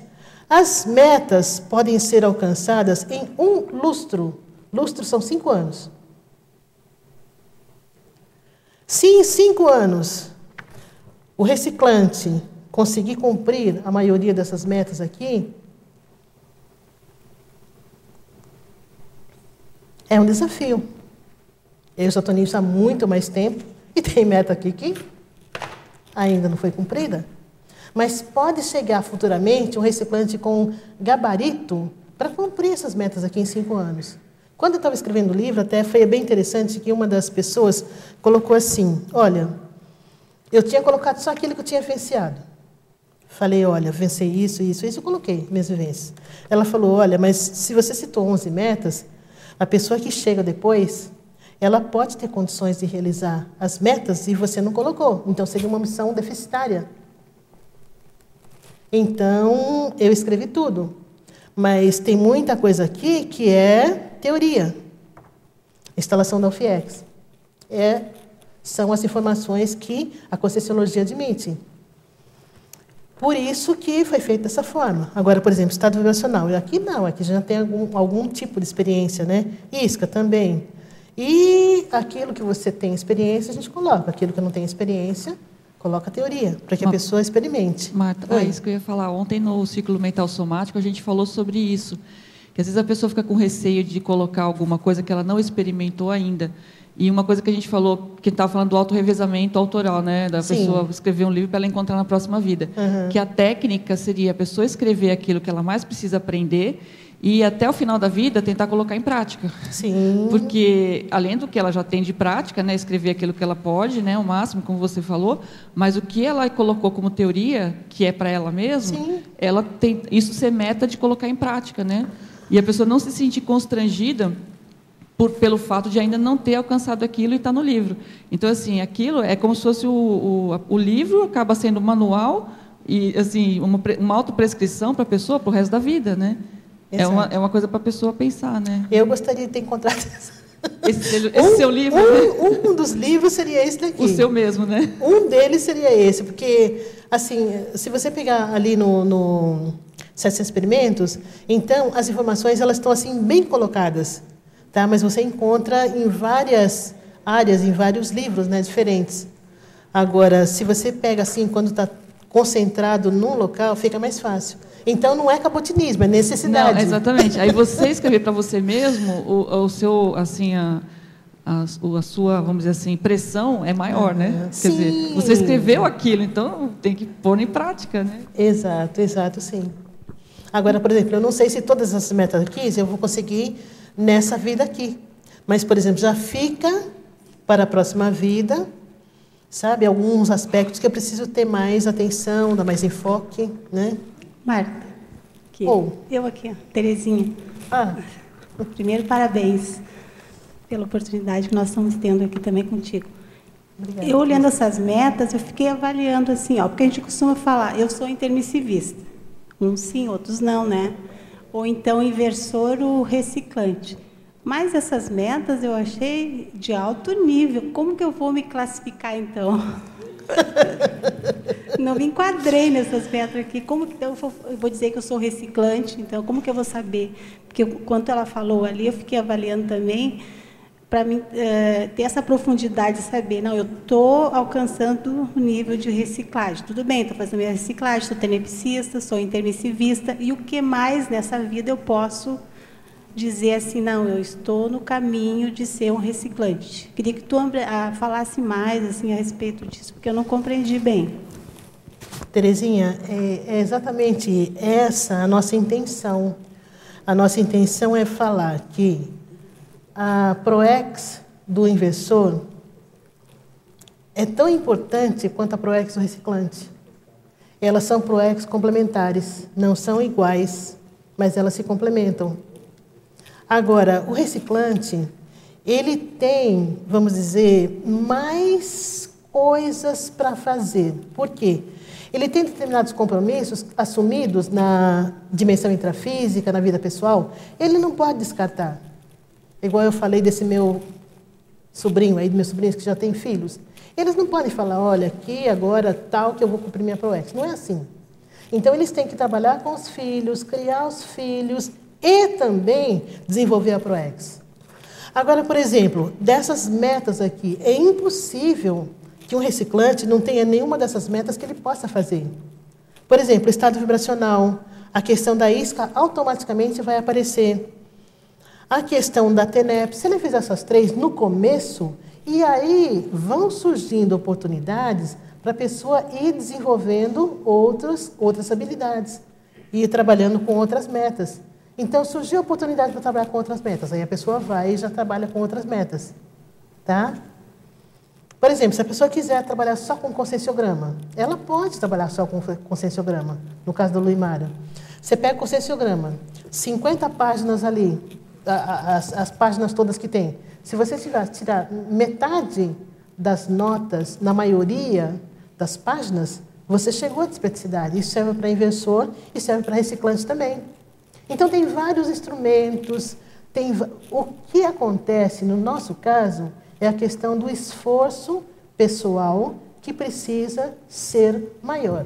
[SPEAKER 1] As metas podem ser alcançadas em um lustro. Lustro são cinco anos. Se em cinco anos o reciclante conseguir cumprir a maioria dessas metas aqui, é um desafio. Eu já estou nisso há muito mais tempo e tem meta aqui que ainda não foi cumprida. Mas pode chegar futuramente um reciclante com gabarito para cumprir essas metas aqui em cinco anos. Quando eu estava escrevendo o livro, até foi bem interessante que uma das pessoas colocou assim: Olha, eu tinha colocado só aquilo que eu tinha venciado. Falei, olha, venci isso, isso, isso, eu coloquei minhas vivências. Ela falou, olha, mas se você citou 11 metas, a pessoa que chega depois, ela pode ter condições de realizar as metas e você não colocou. Então seria uma missão deficitária. Então, eu escrevi tudo. Mas tem muita coisa aqui que é teoria. Instalação da UFIEX. É, são as informações que a Conscienciologia admite. Por isso que foi feito dessa forma. Agora, por exemplo, estado vibracional. Aqui não, aqui já tem algum, algum tipo de experiência, né? Isca também. E aquilo que você tem experiência, a gente coloca. Aquilo que não tem experiência, Coloca a teoria, para que a pessoa experimente.
[SPEAKER 9] Marta, é isso que eu ia falar. Ontem, no ciclo mental somático, a gente falou sobre isso. Que às vezes a pessoa fica com receio de colocar alguma coisa que ela não experimentou ainda. E uma coisa que a gente falou, que estava falando do autorrevezamento autoral, né? Da Sim. pessoa escrever um livro para ela encontrar na próxima vida. Uhum. Que a técnica seria a pessoa escrever aquilo que ela mais precisa aprender e até o final da vida tentar colocar em prática.
[SPEAKER 1] Sim.
[SPEAKER 9] Porque além do que ela já tem de prática, né, escrever aquilo que ela pode, né, o máximo, como você falou, mas o que ela colocou como teoria, que é para ela mesma, Sim. ela tem isso ser meta de colocar em prática, né? E a pessoa não se sentir constrangida por, pelo fato de ainda não ter alcançado aquilo e estar tá no livro. Então, assim, aquilo é como se fosse o, o, o livro acaba sendo um manual e assim uma, uma autoprescrição para a pessoa para o resto da vida, né? É uma, é uma coisa para a pessoa pensar, né?
[SPEAKER 1] Eu gostaria de ter encontrado
[SPEAKER 9] esse, esse um, seu livro.
[SPEAKER 1] Um, né? um, dos livros seria esse daqui.
[SPEAKER 9] O seu mesmo, né?
[SPEAKER 1] Um deles seria esse, porque, assim, se você pegar ali no, no Sete Experimentos, então as informações elas estão assim bem colocadas, tá? Mas você encontra em várias áreas, em vários livros, né, diferentes. Agora, se você pega assim quando está concentrado num local, fica mais fácil. Então não é cabotinismo, é necessidade.
[SPEAKER 9] Não, exatamente. Aí você escrever para você mesmo o, o seu assim a, a, a, sua, vamos dizer assim, pressão é maior, né?
[SPEAKER 1] Sim.
[SPEAKER 9] Quer dizer, você escreveu aquilo, então tem que pôr em prática, né?
[SPEAKER 1] Exato, exato, sim. Agora, por exemplo, eu não sei se todas essas metas aqui eu vou conseguir nessa vida aqui. Mas, por exemplo, já fica para a próxima vida, sabe? Alguns aspectos que eu preciso ter mais atenção, dar mais enfoque, né?
[SPEAKER 10] Marta, aqui. Oh. eu aqui, Terezinha. Ah. Primeiro, parabéns pela oportunidade que nós estamos tendo aqui também contigo. Obrigada. Eu olhando essas metas, eu fiquei avaliando assim, ó, porque a gente costuma falar, eu sou intermissivista. Uns sim, outros não, né? Ou então inversor ou reciclante. Mas essas metas eu achei de alto nível. Como que eu vou me classificar então? Não me enquadrei nessas metas aqui. Como que eu vou, eu vou, dizer que eu sou reciclante? Então, como que eu vou saber? Porque quanto ela falou ali, eu fiquei avaliando também para mim é, ter essa profundidade de saber, não, eu estou alcançando o nível de reciclagem. Tudo bem, estou fazendo minha reciclagem, sou tenepsista, sou intermissivista, e o que mais nessa vida eu posso dizer assim, não, eu estou no caminho de ser um reciclante. Queria que tu ah, falasse mais assim a respeito disso, porque eu não compreendi bem.
[SPEAKER 1] Terezinha, é, é exatamente essa a nossa intenção. A nossa intenção é falar que a ProEx do inversor é tão importante quanto a ProEx do reciclante. Elas são ProEx complementares, não são iguais, mas elas se complementam. Agora, o reciclante, ele tem, vamos dizer, mais coisas para fazer. Por quê? Ele tem determinados compromissos assumidos na dimensão intrafísica, na vida pessoal, ele não pode descartar. Igual eu falei desse meu sobrinho aí, dos meus sobrinhos que já têm filhos. Eles não podem falar, olha, aqui agora tal que eu vou cumprir minha ProEx. Não é assim. Então eles têm que trabalhar com os filhos, criar os filhos e também desenvolver a ProEx. Agora, por exemplo, dessas metas aqui, é impossível que um reciclante não tenha nenhuma dessas metas que ele possa fazer. Por exemplo, estado vibracional, a questão da isca automaticamente vai aparecer. A questão da TENEP, se ele fizer essas três no começo, e aí vão surgindo oportunidades para a pessoa ir desenvolvendo outras, outras habilidades, e ir trabalhando com outras metas. Então, surgiu a oportunidade para trabalhar com outras metas, aí a pessoa vai e já trabalha com outras metas. Tá? Por exemplo, se a pessoa quiser trabalhar só com conscienciograma, ela pode trabalhar só com conscienciograma, no caso do Luimário. Você pega o conscienciograma, 50 páginas ali, as, as páginas todas que tem. Se você tirar, tirar metade das notas, na maioria das páginas, você chegou à despeticidade. Isso serve para inversor e serve para reciclante também. Então, tem vários instrumentos. Tem, o que acontece, no nosso caso, é a questão do esforço pessoal que precisa ser maior.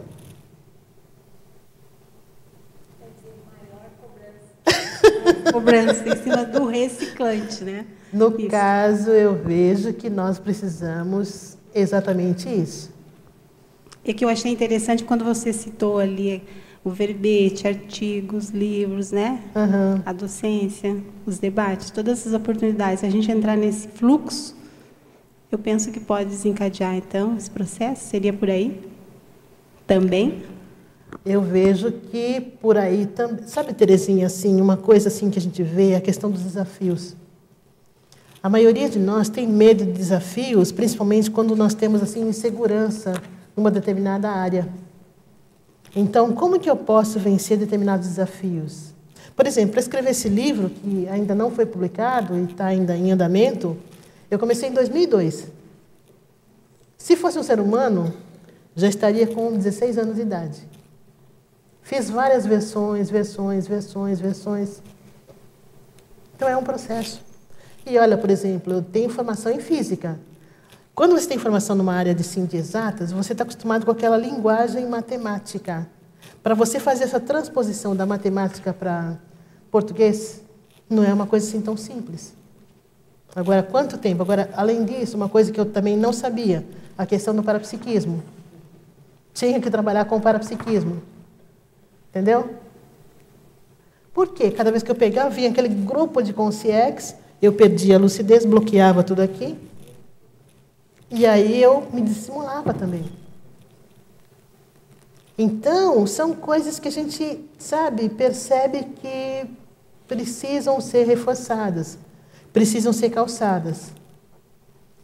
[SPEAKER 10] cobrança em cima do reciclante, né?
[SPEAKER 1] No isso. caso, eu vejo que nós precisamos exatamente isso.
[SPEAKER 10] E que eu achei interessante quando você citou ali o verbete, artigos, livros, né? Uhum. A docência, os debates, todas essas oportunidades. A gente entrar nesse fluxo, eu penso que pode desencadear, então, esse processo. Seria por aí? Também?
[SPEAKER 1] Eu vejo que por aí também. Sabe, Terezinha, assim, uma coisa assim que a gente vê é a questão dos desafios. A maioria de nós tem medo de desafios, principalmente quando nós temos assim insegurança numa determinada área. Então, como que eu posso vencer determinados desafios? Por exemplo, para escrever esse livro, que ainda não foi publicado e está ainda em andamento, eu comecei em 2002. Se fosse um ser humano, já estaria com 16 anos de idade. Fiz várias versões, versões, versões, versões. Então é um processo. E olha, por exemplo, eu tenho formação em física. Quando você tem formação numa área de de exatas, você está acostumado com aquela linguagem matemática. Para você fazer essa transposição da matemática para português, não é uma coisa assim tão simples. Agora, quanto tempo? Agora, além disso, uma coisa que eu também não sabia, a questão do parapsiquismo. Tinha que trabalhar com o parapsiquismo. Entendeu? Por quê? Cada vez que eu pegava, vinha aquele grupo de consciex, eu perdia a lucidez, bloqueava tudo aqui. E aí eu me dissimulava também. Então, são coisas que a gente, sabe, percebe que precisam ser reforçadas, precisam ser calçadas.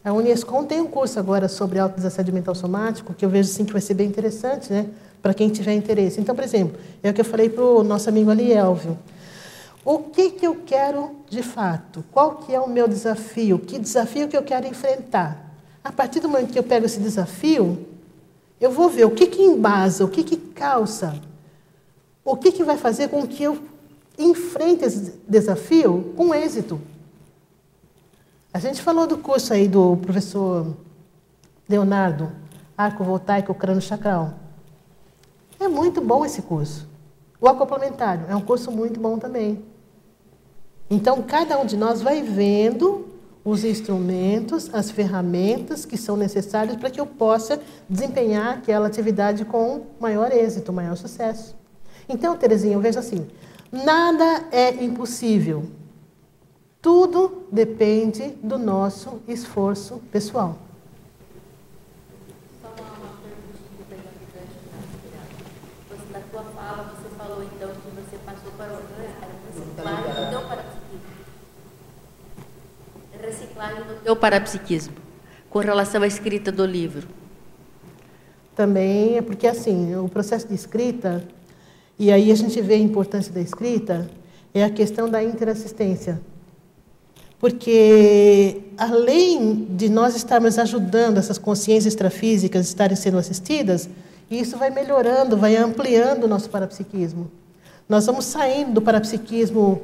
[SPEAKER 1] A Unescom tem um curso agora sobre autodesassédio mental somático, que eu vejo assim que vai ser bem interessante, né? para quem tiver interesse. Então, por exemplo, é o que eu falei para o nosso amigo ali, Elvio. O que, que eu quero de fato? Qual que é o meu desafio? Que desafio que eu quero enfrentar? A partir do momento que eu pego esse desafio, eu vou ver o que, que embasa, o que, que calça, o que, que vai fazer com que eu enfrente esse desafio com êxito. A gente falou do curso aí do professor Leonardo, arco voltaico crânio chacral. É muito bom esse curso. O acoplamentário é um curso muito bom também. Então, cada um de nós vai vendo os instrumentos, as ferramentas que são necessárias para que eu possa desempenhar aquela atividade com maior êxito, maior sucesso. Então, Terezinha, eu vejo assim: nada é impossível. Tudo depende do nosso esforço pessoal.
[SPEAKER 6] No teu parapsiquismo, com relação à escrita do livro?
[SPEAKER 1] Também é porque, assim, o processo de escrita, e aí a gente vê a importância da escrita, é a questão da interassistência. Porque, além de nós estarmos ajudando essas consciências extrafísicas estarem sendo assistidas, isso vai melhorando, vai ampliando o nosso parapsiquismo. Nós vamos saindo do parapsiquismo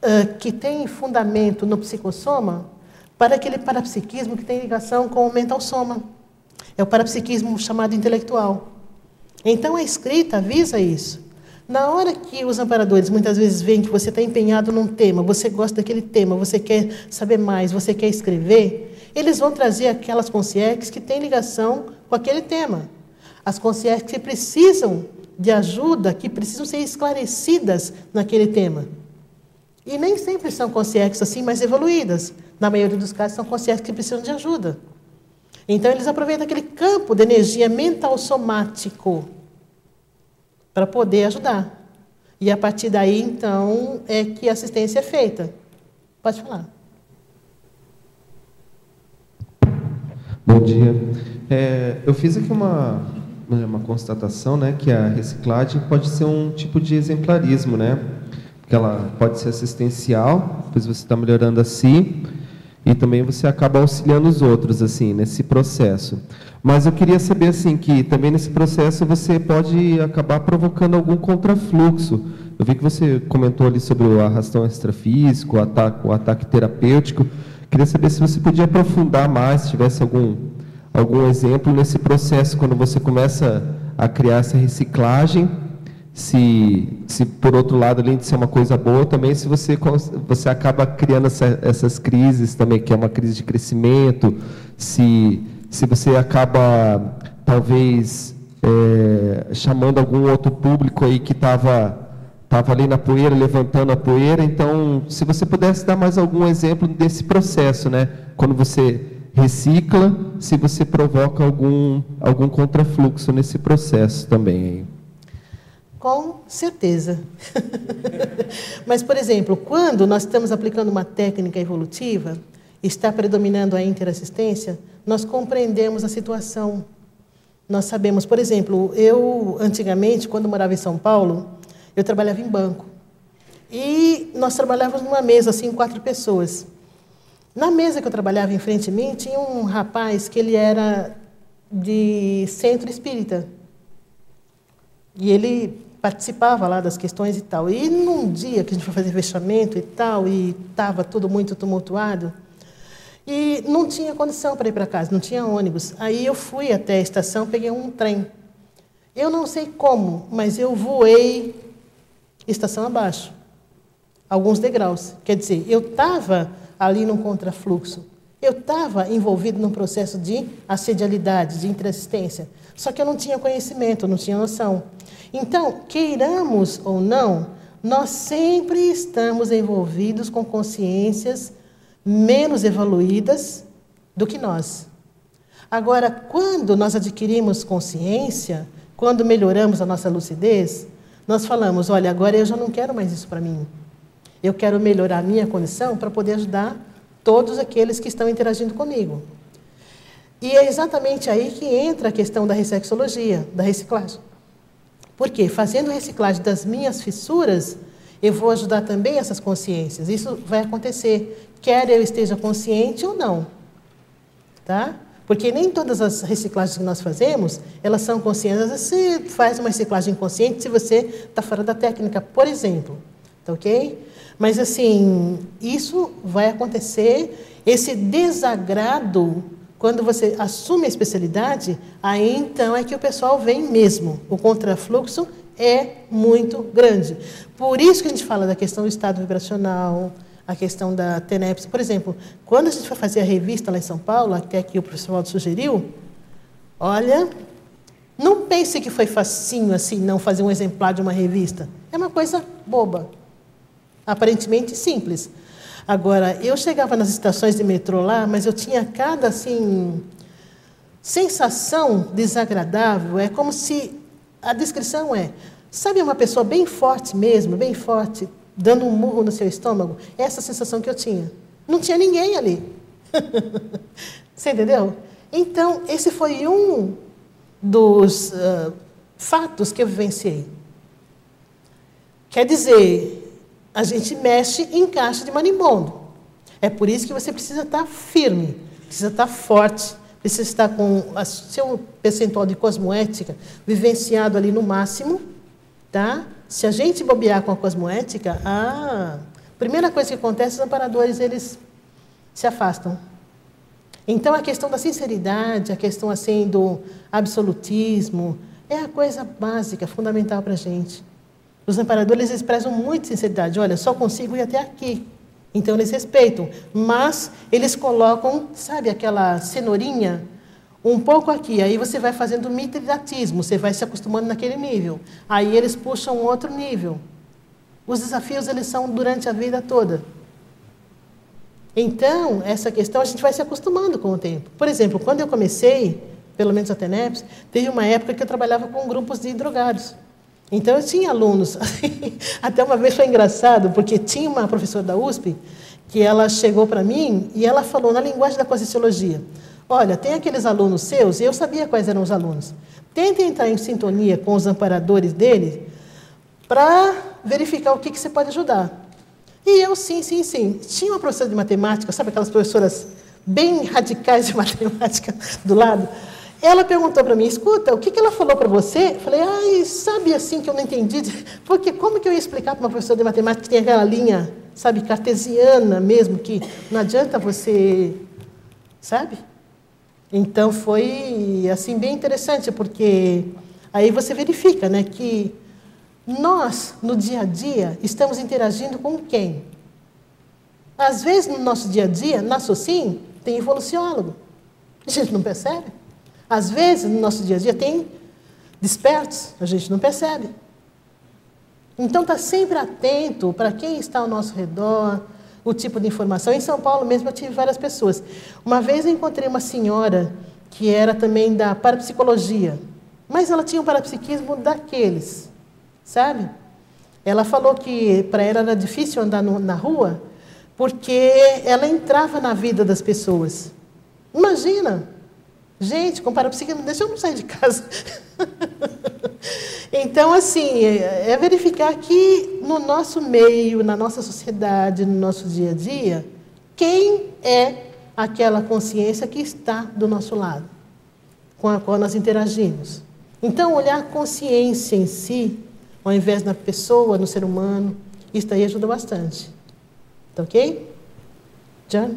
[SPEAKER 1] uh, que tem fundamento no psicossoma para aquele parapsiquismo que tem ligação com o mental soma. É o parapsiquismo chamado intelectual. Então a escrita avisa isso. Na hora que os amparadores muitas vezes veem que você está empenhado num tema, você gosta daquele tema, você quer saber mais, você quer escrever, eles vão trazer aquelas consciências que têm ligação com aquele tema. As consciências que precisam de ajuda, que precisam ser esclarecidas naquele tema. E nem sempre são consciências assim mais evoluídas. Na maioria dos casos, são consciências que precisam de ajuda. Então, eles aproveitam aquele campo de energia mental somático para poder ajudar. E a partir daí, então, é que a assistência é feita. Pode falar.
[SPEAKER 11] Bom dia. É, eu fiz aqui uma, uma constatação, né, que a reciclagem pode ser um tipo de exemplarismo, né? Que ela pode ser assistencial, depois você está melhorando a si, e também você acaba auxiliando os outros assim nesse processo. Mas eu queria saber assim que também nesse processo você pode acabar provocando algum contrafluxo. Eu vi que você comentou ali sobre o arrastão extrafísico, o ataque, o ataque terapêutico. Queria saber se você podia aprofundar mais, se tivesse algum algum exemplo nesse processo quando você começa a criar essa reciclagem se, se por outro lado, além de ser uma coisa boa, também se você, você acaba criando essa, essas crises também, que é uma crise de crescimento, se, se você acaba, talvez, é, chamando algum outro público aí que estava tava ali na poeira, levantando a poeira. Então, se você pudesse dar mais algum exemplo desse processo, né? Quando você recicla, se você provoca algum, algum contrafluxo nesse processo também.
[SPEAKER 1] Com certeza. Mas, por exemplo, quando nós estamos aplicando uma técnica evolutiva, está predominando a interassistência, nós compreendemos a situação. Nós sabemos, por exemplo, eu, antigamente, quando morava em São Paulo, eu trabalhava em banco. E nós trabalhávamos numa mesa, assim, quatro pessoas. Na mesa que eu trabalhava em frente a mim, tinha um rapaz que ele era de centro espírita. E ele participava lá das questões e tal. E num dia que a gente foi fazer fechamento e tal, e estava tudo muito tumultuado, e não tinha condição para ir para casa, não tinha ônibus. Aí eu fui até a estação, peguei um trem. Eu não sei como, mas eu voei estação abaixo, alguns degraus. Quer dizer, eu estava ali num contrafluxo. Eu estava envolvido num processo de assedialidade, de interassistência. Só que eu não tinha conhecimento, não tinha noção. Então, queiramos ou não, nós sempre estamos envolvidos com consciências menos evoluídas do que nós. Agora, quando nós adquirimos consciência, quando melhoramos a nossa lucidez, nós falamos: olha, agora eu já não quero mais isso para mim. Eu quero melhorar a minha condição para poder ajudar todos aqueles que estão interagindo comigo. E é exatamente aí que entra a questão da ressexologia, da reciclagem. Porque fazendo reciclagem das minhas fissuras, eu vou ajudar também essas consciências. Isso vai acontecer, quer eu esteja consciente ou não. Tá? Porque nem todas as reciclagens que nós fazemos, elas são conscientes. Você faz uma reciclagem consciente se você está fora da técnica, por exemplo. Tá ok? Mas, assim, isso vai acontecer, esse desagrado quando você assume a especialidade, aí então é que o pessoal vem mesmo. O contrafluxo é muito grande. Por isso que a gente fala da questão do estado vibracional, a questão da TENEPS. Por exemplo, quando a gente foi fazer a revista lá em São Paulo, até que o professor Aldo sugeriu, olha, não pense que foi facinho assim, não fazer um exemplar de uma revista. É uma coisa boba. Aparentemente simples. Agora, eu chegava nas estações de metrô lá, mas eu tinha cada assim sensação desagradável. É como se a descrição é, sabe uma pessoa bem forte mesmo, bem forte, dando um murro no seu estômago? Essa sensação que eu tinha. Não tinha ninguém ali. Você entendeu? Então, esse foi um dos uh, fatos que eu vivenciei. Quer dizer, a gente mexe em caixa de marimbondo. É por isso que você precisa estar firme, precisa estar forte, precisa estar com o seu percentual de cosmoética vivenciado ali no máximo, tá? Se a gente bobear com a cosmoética, a primeira coisa que acontece, os amparadores eles se afastam. Então a questão da sinceridade, a questão assim do absolutismo, é a coisa básica, fundamental para a gente. Os amparadores eles prezam muito sinceridade. Olha, só consigo ir até aqui. Então eles respeitam, mas eles colocam, sabe, aquela cenourinha um pouco aqui, aí você vai fazendo mitridatismo, você vai se acostumando naquele nível. Aí eles puxam outro nível. Os desafios eles são durante a vida toda. Então, essa questão a gente vai se acostumando com o tempo. Por exemplo, quando eu comecei, pelo menos a TENEPS, teve uma época que eu trabalhava com grupos de drogados. Então eu tinha alunos, até uma vez foi engraçado, porque tinha uma professora da USP que ela chegou para mim e ela falou na linguagem da Conscienciologia, olha, tem aqueles alunos seus, e eu sabia quais eram os alunos, tentem entrar em sintonia com os amparadores deles para verificar o que, que você pode ajudar. E eu, sim, sim, sim. Tinha uma professora de matemática, sabe aquelas professoras bem radicais de matemática do lado? Ela perguntou para mim, escuta, o que, que ela falou para você? Eu falei, ai, sabe assim que eu não entendi? Porque como que eu ia explicar para uma professora de matemática que tem aquela linha, sabe, cartesiana mesmo, que não adianta você, sabe? Então foi, assim, bem interessante, porque aí você verifica, né, que nós, no dia a dia, estamos interagindo com quem? Às vezes, no nosso dia a dia, na SOCIM, tem evoluciólogo. A gente não percebe. Às vezes, no nosso dia a dia, tem despertos, a gente não percebe. Então, está sempre atento para quem está ao nosso redor, o tipo de informação. Em São Paulo mesmo, eu tive várias pessoas. Uma vez eu encontrei uma senhora que era também da parapsicologia, mas ela tinha um parapsiquismo daqueles, sabe? Ela falou que para ela era difícil andar no, na rua porque ela entrava na vida das pessoas. Imagina, Gente, com parapsique deixa eu não sair de casa. então, assim, é, é verificar que no nosso meio, na nossa sociedade, no nosso dia a dia, quem é aquela consciência que está do nosso lado, com a qual nós interagimos. Então, olhar a consciência em si, ao invés da pessoa, no ser humano, isso aí ajuda bastante. Tá ok? John?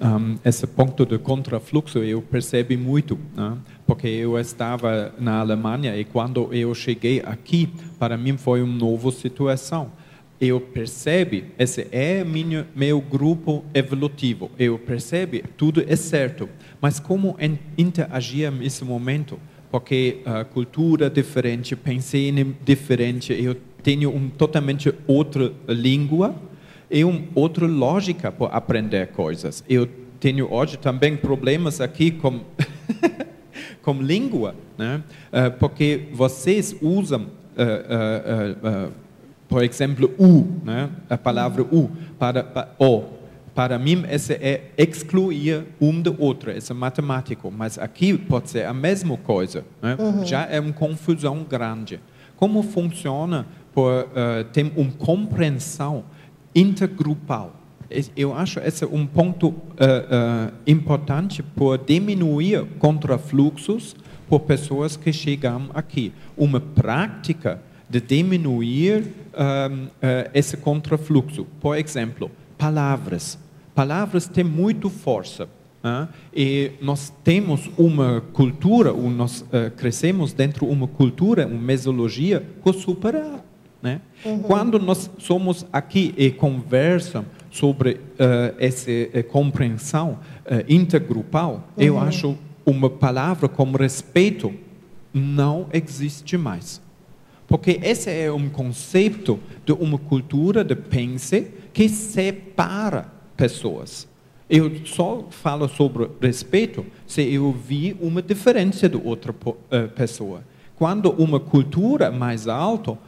[SPEAKER 4] Um, esse ponto de contrafluxo eu percebi muito, né? porque eu estava na Alemanha e quando eu cheguei aqui, para mim foi uma nova situação. Eu percebi, esse é minha, meu grupo evolutivo, eu percebi, tudo é certo, mas como interagir nesse momento? Porque a cultura diferente, pensei diferente, eu tenho uma totalmente outra língua, é uma outra lógica para aprender coisas. Eu tenho hoje também problemas aqui com, com língua, né? Uh, porque vocês usam, uh, uh, por exemplo, u, né? a palavra u, para, para o. Para mim, esse é excluir um do outro, esse é matemático, mas aqui pode ser a mesma coisa. Né? Uhum. Já é uma confusão grande. Como funciona por ter uma compreensão intergrupal. Eu acho esse um ponto uh, uh, importante por diminuir contrafluxos por pessoas que chegam aqui. Uma prática de diminuir um, uh, esse contrafluxo. Por exemplo, palavras. Palavras têm muito força. E nós temos uma cultura, nós crescemos dentro de uma cultura, uma mesologia que supera né? Uhum. Quando nós somos aqui e conversamos sobre uh, essa uh, compreensão uh, intergrupal, uhum. eu acho uma palavra como respeito não existe mais. Porque esse é um conceito de uma cultura de pense que separa pessoas. Eu só falo sobre respeito se eu vi uma diferença de outra pessoa. Quando uma cultura mais alta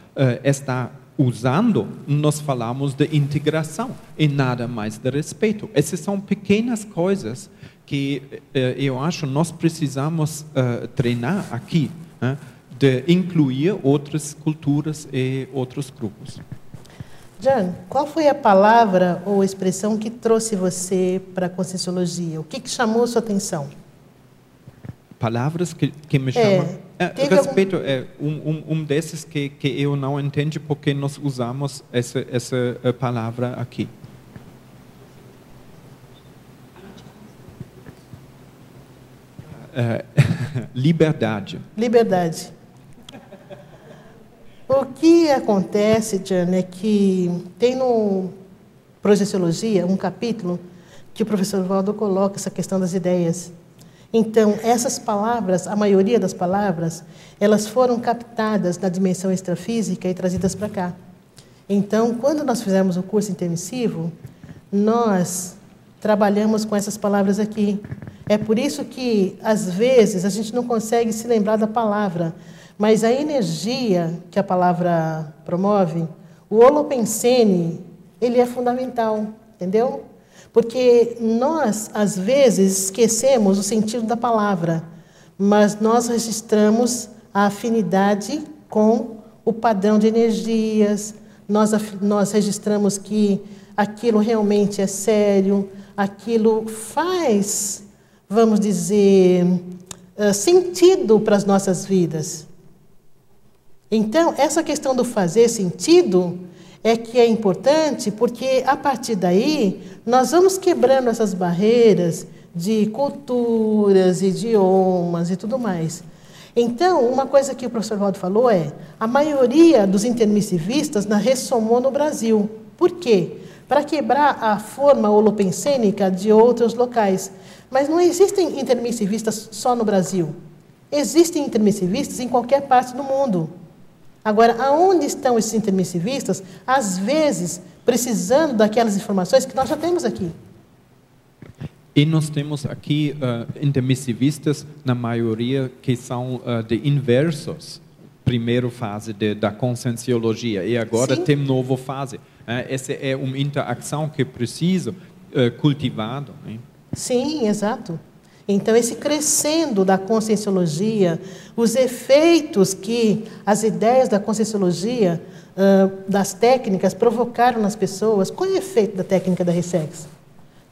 [SPEAKER 4] está usando, nós falamos de integração e nada mais de respeito. Essas são pequenas coisas que uh, eu acho nós precisamos uh, treinar aqui, né, de incluir outras culturas e outros grupos.
[SPEAKER 1] Jan, qual foi a palavra ou expressão que trouxe você para a Conscienciologia? O que, que chamou sua atenção?
[SPEAKER 4] Palavras que, que me chamam. É, é, respeito, é um, um, um desses que, que eu não entendo porque nós usamos essa, essa eh, palavra aqui. É, liberdade.
[SPEAKER 1] Liberdade. O que acontece, Jan, é que tem no Projeciologia um capítulo que o professor Valdo coloca essa questão das ideias. Então, essas palavras, a maioria das palavras, elas foram captadas na dimensão extrafísica e trazidas para cá. Então, quando nós fizemos o curso intermissivo, nós trabalhamos com essas palavras aqui. É por isso que, às vezes, a gente não consegue se lembrar da palavra, mas a energia que a palavra promove, o holopensene, ele é fundamental, entendeu? Porque nós, às vezes, esquecemos o sentido da palavra, mas nós registramos a afinidade com o padrão de energias, nós, nós registramos que aquilo realmente é sério, aquilo faz, vamos dizer, eh, sentido para as nossas vidas. Então, essa questão do fazer sentido é que é importante, porque a partir daí nós vamos quebrando essas barreiras de culturas, idiomas e tudo mais. Então, uma coisa que o professor Valdo falou é: a maioria dos intermissivistas na ressomou no Brasil. Por quê? Para quebrar a forma holopensênica de outros locais. Mas não existem intermissivistas só no Brasil. Existem intermissivistas em qualquer parte do mundo. Agora, aonde estão esses intermissivistas? Às vezes, precisando daquelas informações que nós já temos aqui.
[SPEAKER 4] E nós temos aqui uh, intermissivistas, na maioria, que são uh, de inversos, primeira fase de, da conscienciologia, e agora Sim. tem nova fase. Uh, essa é uma interação que precisa uh, cultivado. Né?
[SPEAKER 1] Sim, exato. Então, esse crescendo da conscienciologia, os efeitos que as ideias da conscienciologia, das técnicas, provocaram nas pessoas. Qual é o efeito da técnica da RESEX?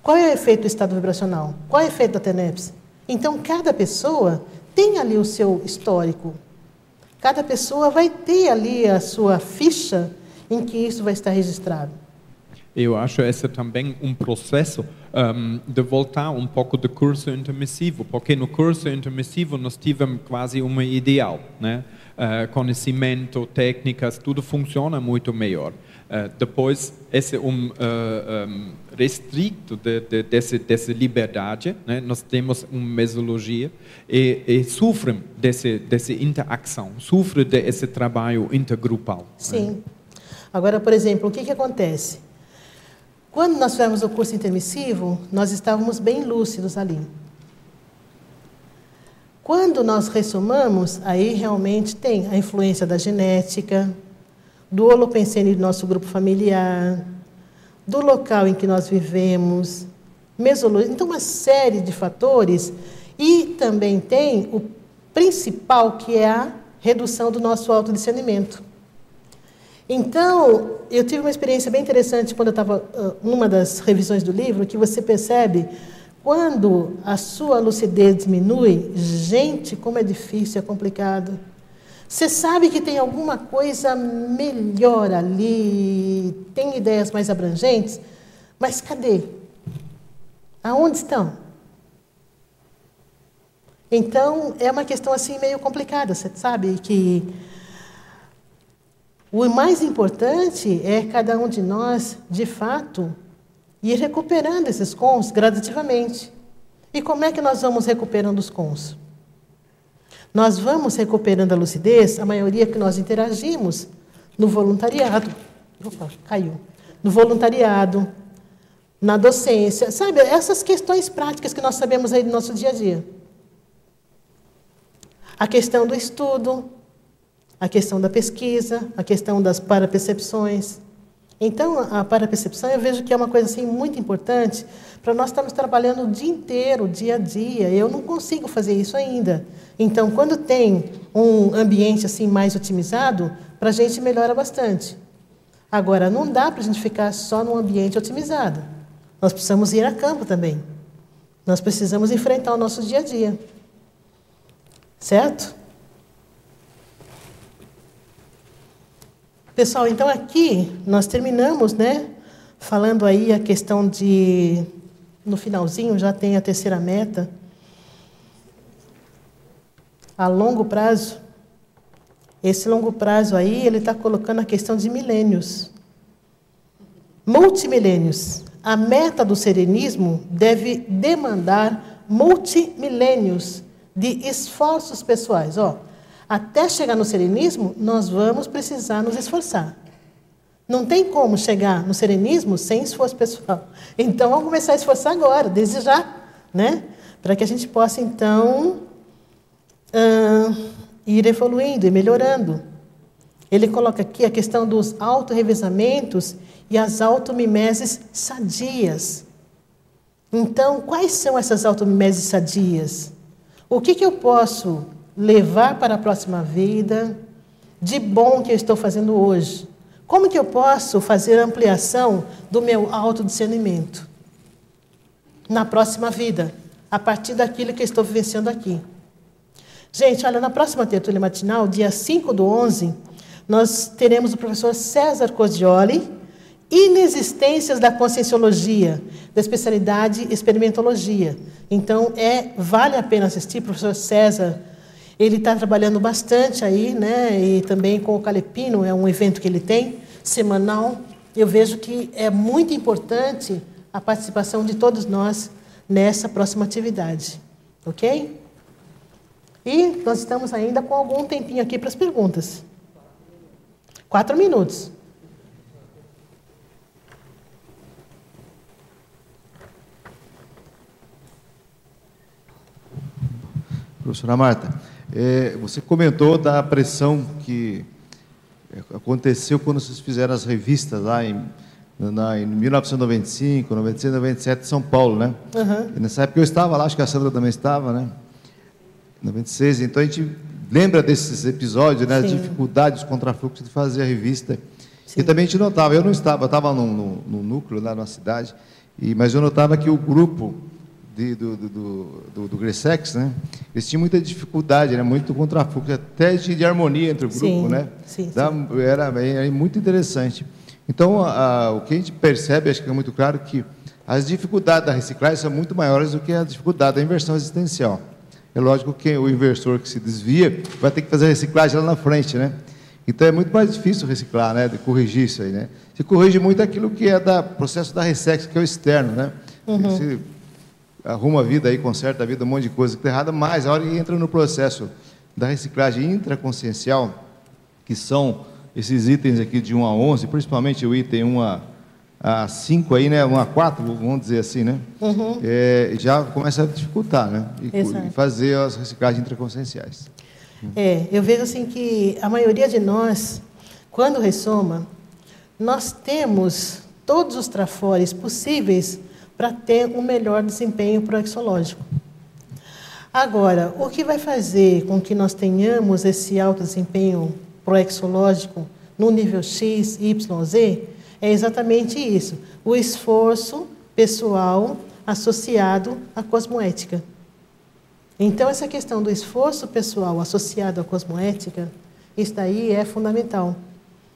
[SPEAKER 1] Qual é o efeito do estado vibracional? Qual é o efeito da TENEPS? Então, cada pessoa tem ali o seu histórico. Cada pessoa vai ter ali a sua ficha em que isso vai estar registrado.
[SPEAKER 4] Eu acho esse também um processo um, de voltar um pouco do curso intermissivo, porque no curso intermissivo nós tivemos quase uma ideal, né? Uh, conhecimento, técnicas, tudo funciona muito melhor. Uh, depois, esse um, uh, um restrito de, de, desse, dessa liberdade, né? nós temos uma mesologia e, e sofrem desse, dessa interação, sofrem desse trabalho intergrupal. Né?
[SPEAKER 1] Sim. Né? Agora, por exemplo, o que, que acontece? Quando nós fizemos o curso intermissivo, nós estávamos bem lúcidos ali. Quando nós ressumamos, aí realmente tem a influência da genética, do holopensene do nosso grupo familiar, do local em que nós vivemos, mesologia, então uma série de fatores e também tem o principal que é a redução do nosso autodiscernimento. Então, eu tive uma experiência bem interessante quando eu estava uh, numa das revisões do livro, que você percebe quando a sua lucidez diminui, gente, como é difícil, é complicado. Você sabe que tem alguma coisa melhor ali, tem ideias mais abrangentes, mas cadê? Aonde estão? Então, é uma questão assim meio complicada, você sabe que o mais importante é cada um de nós, de fato, ir recuperando esses cons gradativamente. E como é que nós vamos recuperando os cons? Nós vamos recuperando a lucidez, a maioria que nós interagimos no voluntariado. Opa, caiu. No voluntariado, na docência, sabe? Essas questões práticas que nós sabemos aí do nosso dia a dia. A questão do estudo, a questão da pesquisa, a questão das parapercepções. Então, a parapercepção eu vejo que é uma coisa assim muito importante para nós estarmos trabalhando o dia inteiro, dia a dia. Eu não consigo fazer isso ainda. Então, quando tem um ambiente assim mais otimizado, para a gente melhora bastante. Agora, não dá para a gente ficar só num ambiente otimizado. Nós precisamos ir a campo também. Nós precisamos enfrentar o nosso dia a dia. Certo? Pessoal, então aqui nós terminamos, né? Falando aí a questão de. No finalzinho já tem a terceira meta. A longo prazo. Esse longo prazo aí, ele está colocando a questão de milênios. Multimilênios. A meta do serenismo deve demandar multimilênios de esforços pessoais. Ó, até chegar no serenismo, nós vamos precisar nos esforçar. Não tem como chegar no serenismo sem esforço pessoal. Então, vamos começar a esforçar agora, desde já, né? Para que a gente possa, então, uh, ir evoluindo e melhorando. Ele coloca aqui a questão dos autorrevezamentos e as automimeses sadias. Então, quais são essas automimeses sadias? O que, que eu posso levar para a próxima vida de bom que eu estou fazendo hoje? Como que eu posso fazer ampliação do meu autodiscernimento na próxima vida, a partir daquilo que eu estou vivenciando aqui? Gente, olha, na próxima tertúlia matinal, dia 5 do 11, nós teremos o professor César Cosioli, Inexistências da Conscienciologia, da especialidade Experimentologia. Então, é, vale a pena assistir, professor César ele está trabalhando bastante aí, né? E também com o Calepino, é um evento que ele tem, semanal. Eu vejo que é muito importante a participação de todos nós nessa próxima atividade. Ok? E nós estamos ainda com algum tempinho aqui para as perguntas. Quatro minutos.
[SPEAKER 12] Professora Marta, é, você comentou da pressão que aconteceu quando vocês fizeram as revistas lá em, na, em 1995, 96, 97 em São Paulo, né? Uhum. Nessa época eu estava lá, acho que a Sandra também estava, né? 96, então a gente lembra desses episódios, né? As dificuldades, os contrafluxos de fazer a revista. Sim. E também a gente notava, eu não estava, eu estava no núcleo lá na cidade, e, mas eu notava que o grupo de, do, do, do, do, Gressex, né? Eles tinham muita dificuldade, era muito contrafluxo, até de, de, harmonia entre o grupo, sim, né? Sim, da, sim. Era, era, muito interessante. Então, a, o que a gente percebe, acho que é muito claro, que as dificuldades da reciclagem são muito maiores do que a dificuldade da inversão existencial. É lógico que o inversor que se desvia vai ter que fazer a reciclagem lá na frente, né? Então é muito mais difícil reciclar, né? De corrigir isso aí, né? Se corrige muito aquilo que é da processo da ressex, que é o externo, né? Uhum. Se arruma a vida aí, conserta a vida, um monte de coisa que está errada, mas a hora que entra no processo da reciclagem intraconsciencial, que são esses itens aqui de 1 a 11, principalmente o item 1 a, a 5 aí, né, 1 a 4, vamos dizer assim, né, uhum. é, já começa a dificultar, né, e, fazer as reciclagens intraconscienciais.
[SPEAKER 1] É, eu vejo assim que a maioria de nós, quando ressoma, nós temos todos os trafores possíveis para ter um melhor desempenho proexológico. Agora, o que vai fazer com que nós tenhamos esse alto desempenho proexológico no nível X, Y, Z é exatamente isso: o esforço pessoal associado à cosmoética. Então, essa questão do esforço pessoal associado à cosmoética, isso daí é fundamental.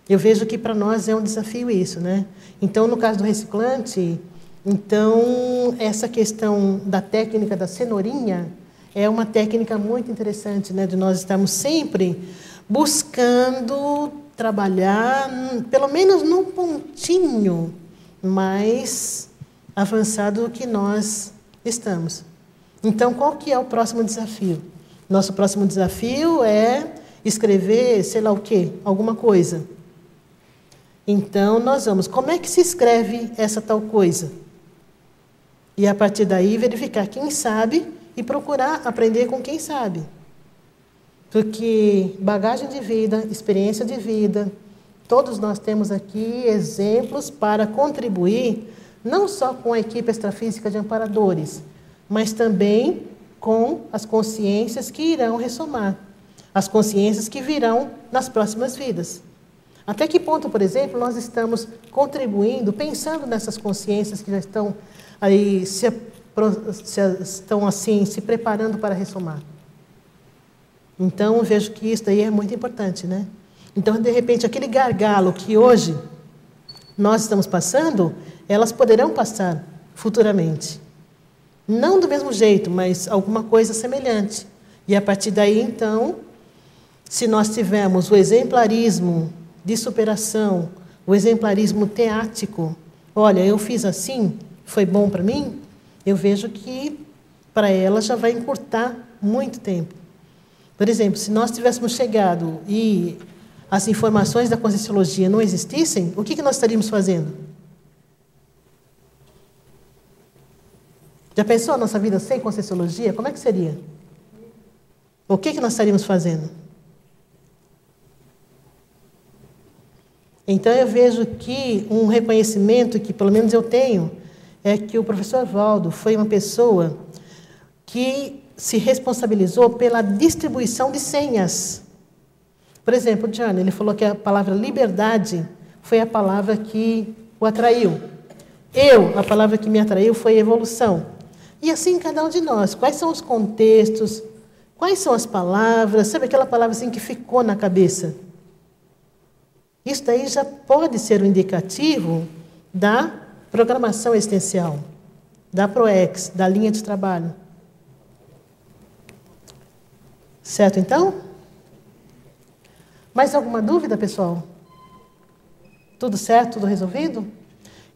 [SPEAKER 1] Eu vejo que para nós é um desafio isso, né? Então, no caso do reciclante, então, essa questão da técnica da cenourinha é uma técnica muito interessante, né, de nós estarmos sempre buscando trabalhar, pelo menos num pontinho mais avançado do que nós estamos. Então, qual que é o próximo desafio? Nosso próximo desafio é escrever, sei lá o quê, alguma coisa. Então, nós vamos, como é que se escreve essa tal coisa? E a partir daí verificar quem sabe e procurar aprender com quem sabe. Porque bagagem de vida, experiência de vida, todos nós temos aqui exemplos para contribuir não só com a equipe extrafísica de amparadores, mas também com as consciências que irão ressomar, as consciências que virão nas próximas vidas. Até que ponto, por exemplo, nós estamos contribuindo, pensando nessas consciências que já estão aí se, se estão assim se preparando para ressomar? Então, eu vejo que isso daí é muito importante, né? Então, de repente, aquele gargalo que hoje nós estamos passando, elas poderão passar futuramente. Não do mesmo jeito, mas alguma coisa semelhante. E a partir daí, então, se nós tivermos o exemplarismo de superação, o exemplarismo teático, olha, eu fiz assim, foi bom para mim, eu vejo que para ela já vai encurtar muito tempo. Por exemplo, se nós tivéssemos chegado e as informações da Conscienciologia não existissem, o que, que nós estaríamos fazendo? Já pensou a nossa vida sem Conscienciologia? Como é que seria? O que, que nós estaríamos fazendo? Então eu vejo que um reconhecimento que pelo menos eu tenho é que o professor Valdo foi uma pessoa que se responsabilizou pela distribuição de senhas. Por exemplo, Johnny, ele falou que a palavra liberdade foi a palavra que o atraiu. Eu, a palavra que me atraiu foi evolução. E assim cada um de nós. Quais são os contextos? Quais são as palavras? Sabe aquela palavra assim que ficou na cabeça? Isso daí já pode ser um indicativo da programação existencial, da PROEX, da linha de trabalho. Certo, então? Mais alguma dúvida, pessoal? Tudo certo, tudo resolvido?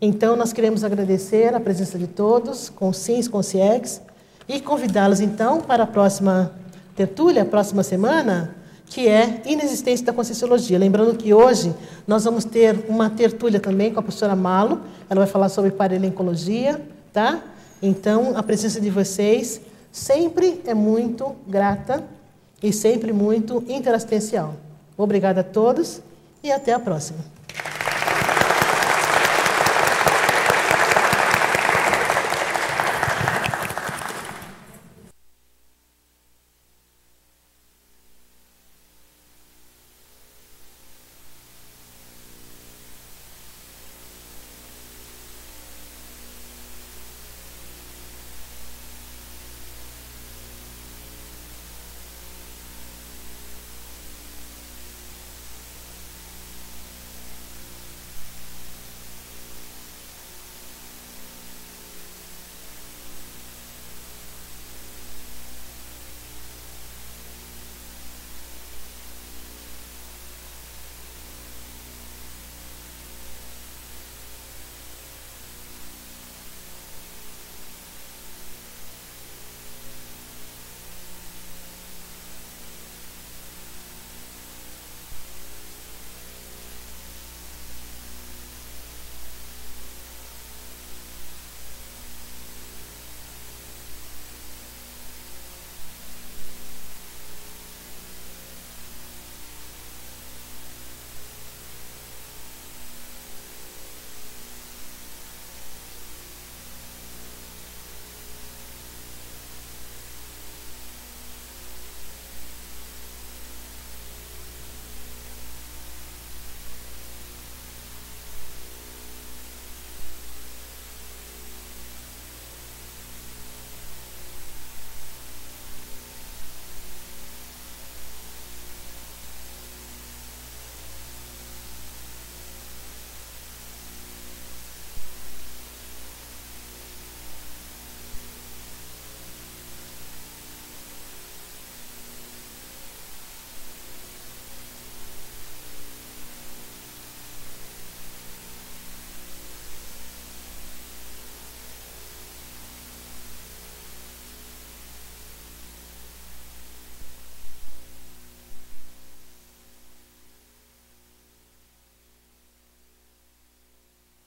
[SPEAKER 1] Então, nós queremos agradecer a presença de todos, com SINS, com CIEX, e convidá-los, então, para a próxima tertúlia, próxima semana, que é Inexistência da Conscienciologia. Lembrando que hoje nós vamos ter uma tertúlia também com a professora Malo, ela vai falar sobre parelencologia, tá? Então, a presença de vocês sempre é muito grata e sempre muito interassistencial. Obrigada a todos e até a próxima.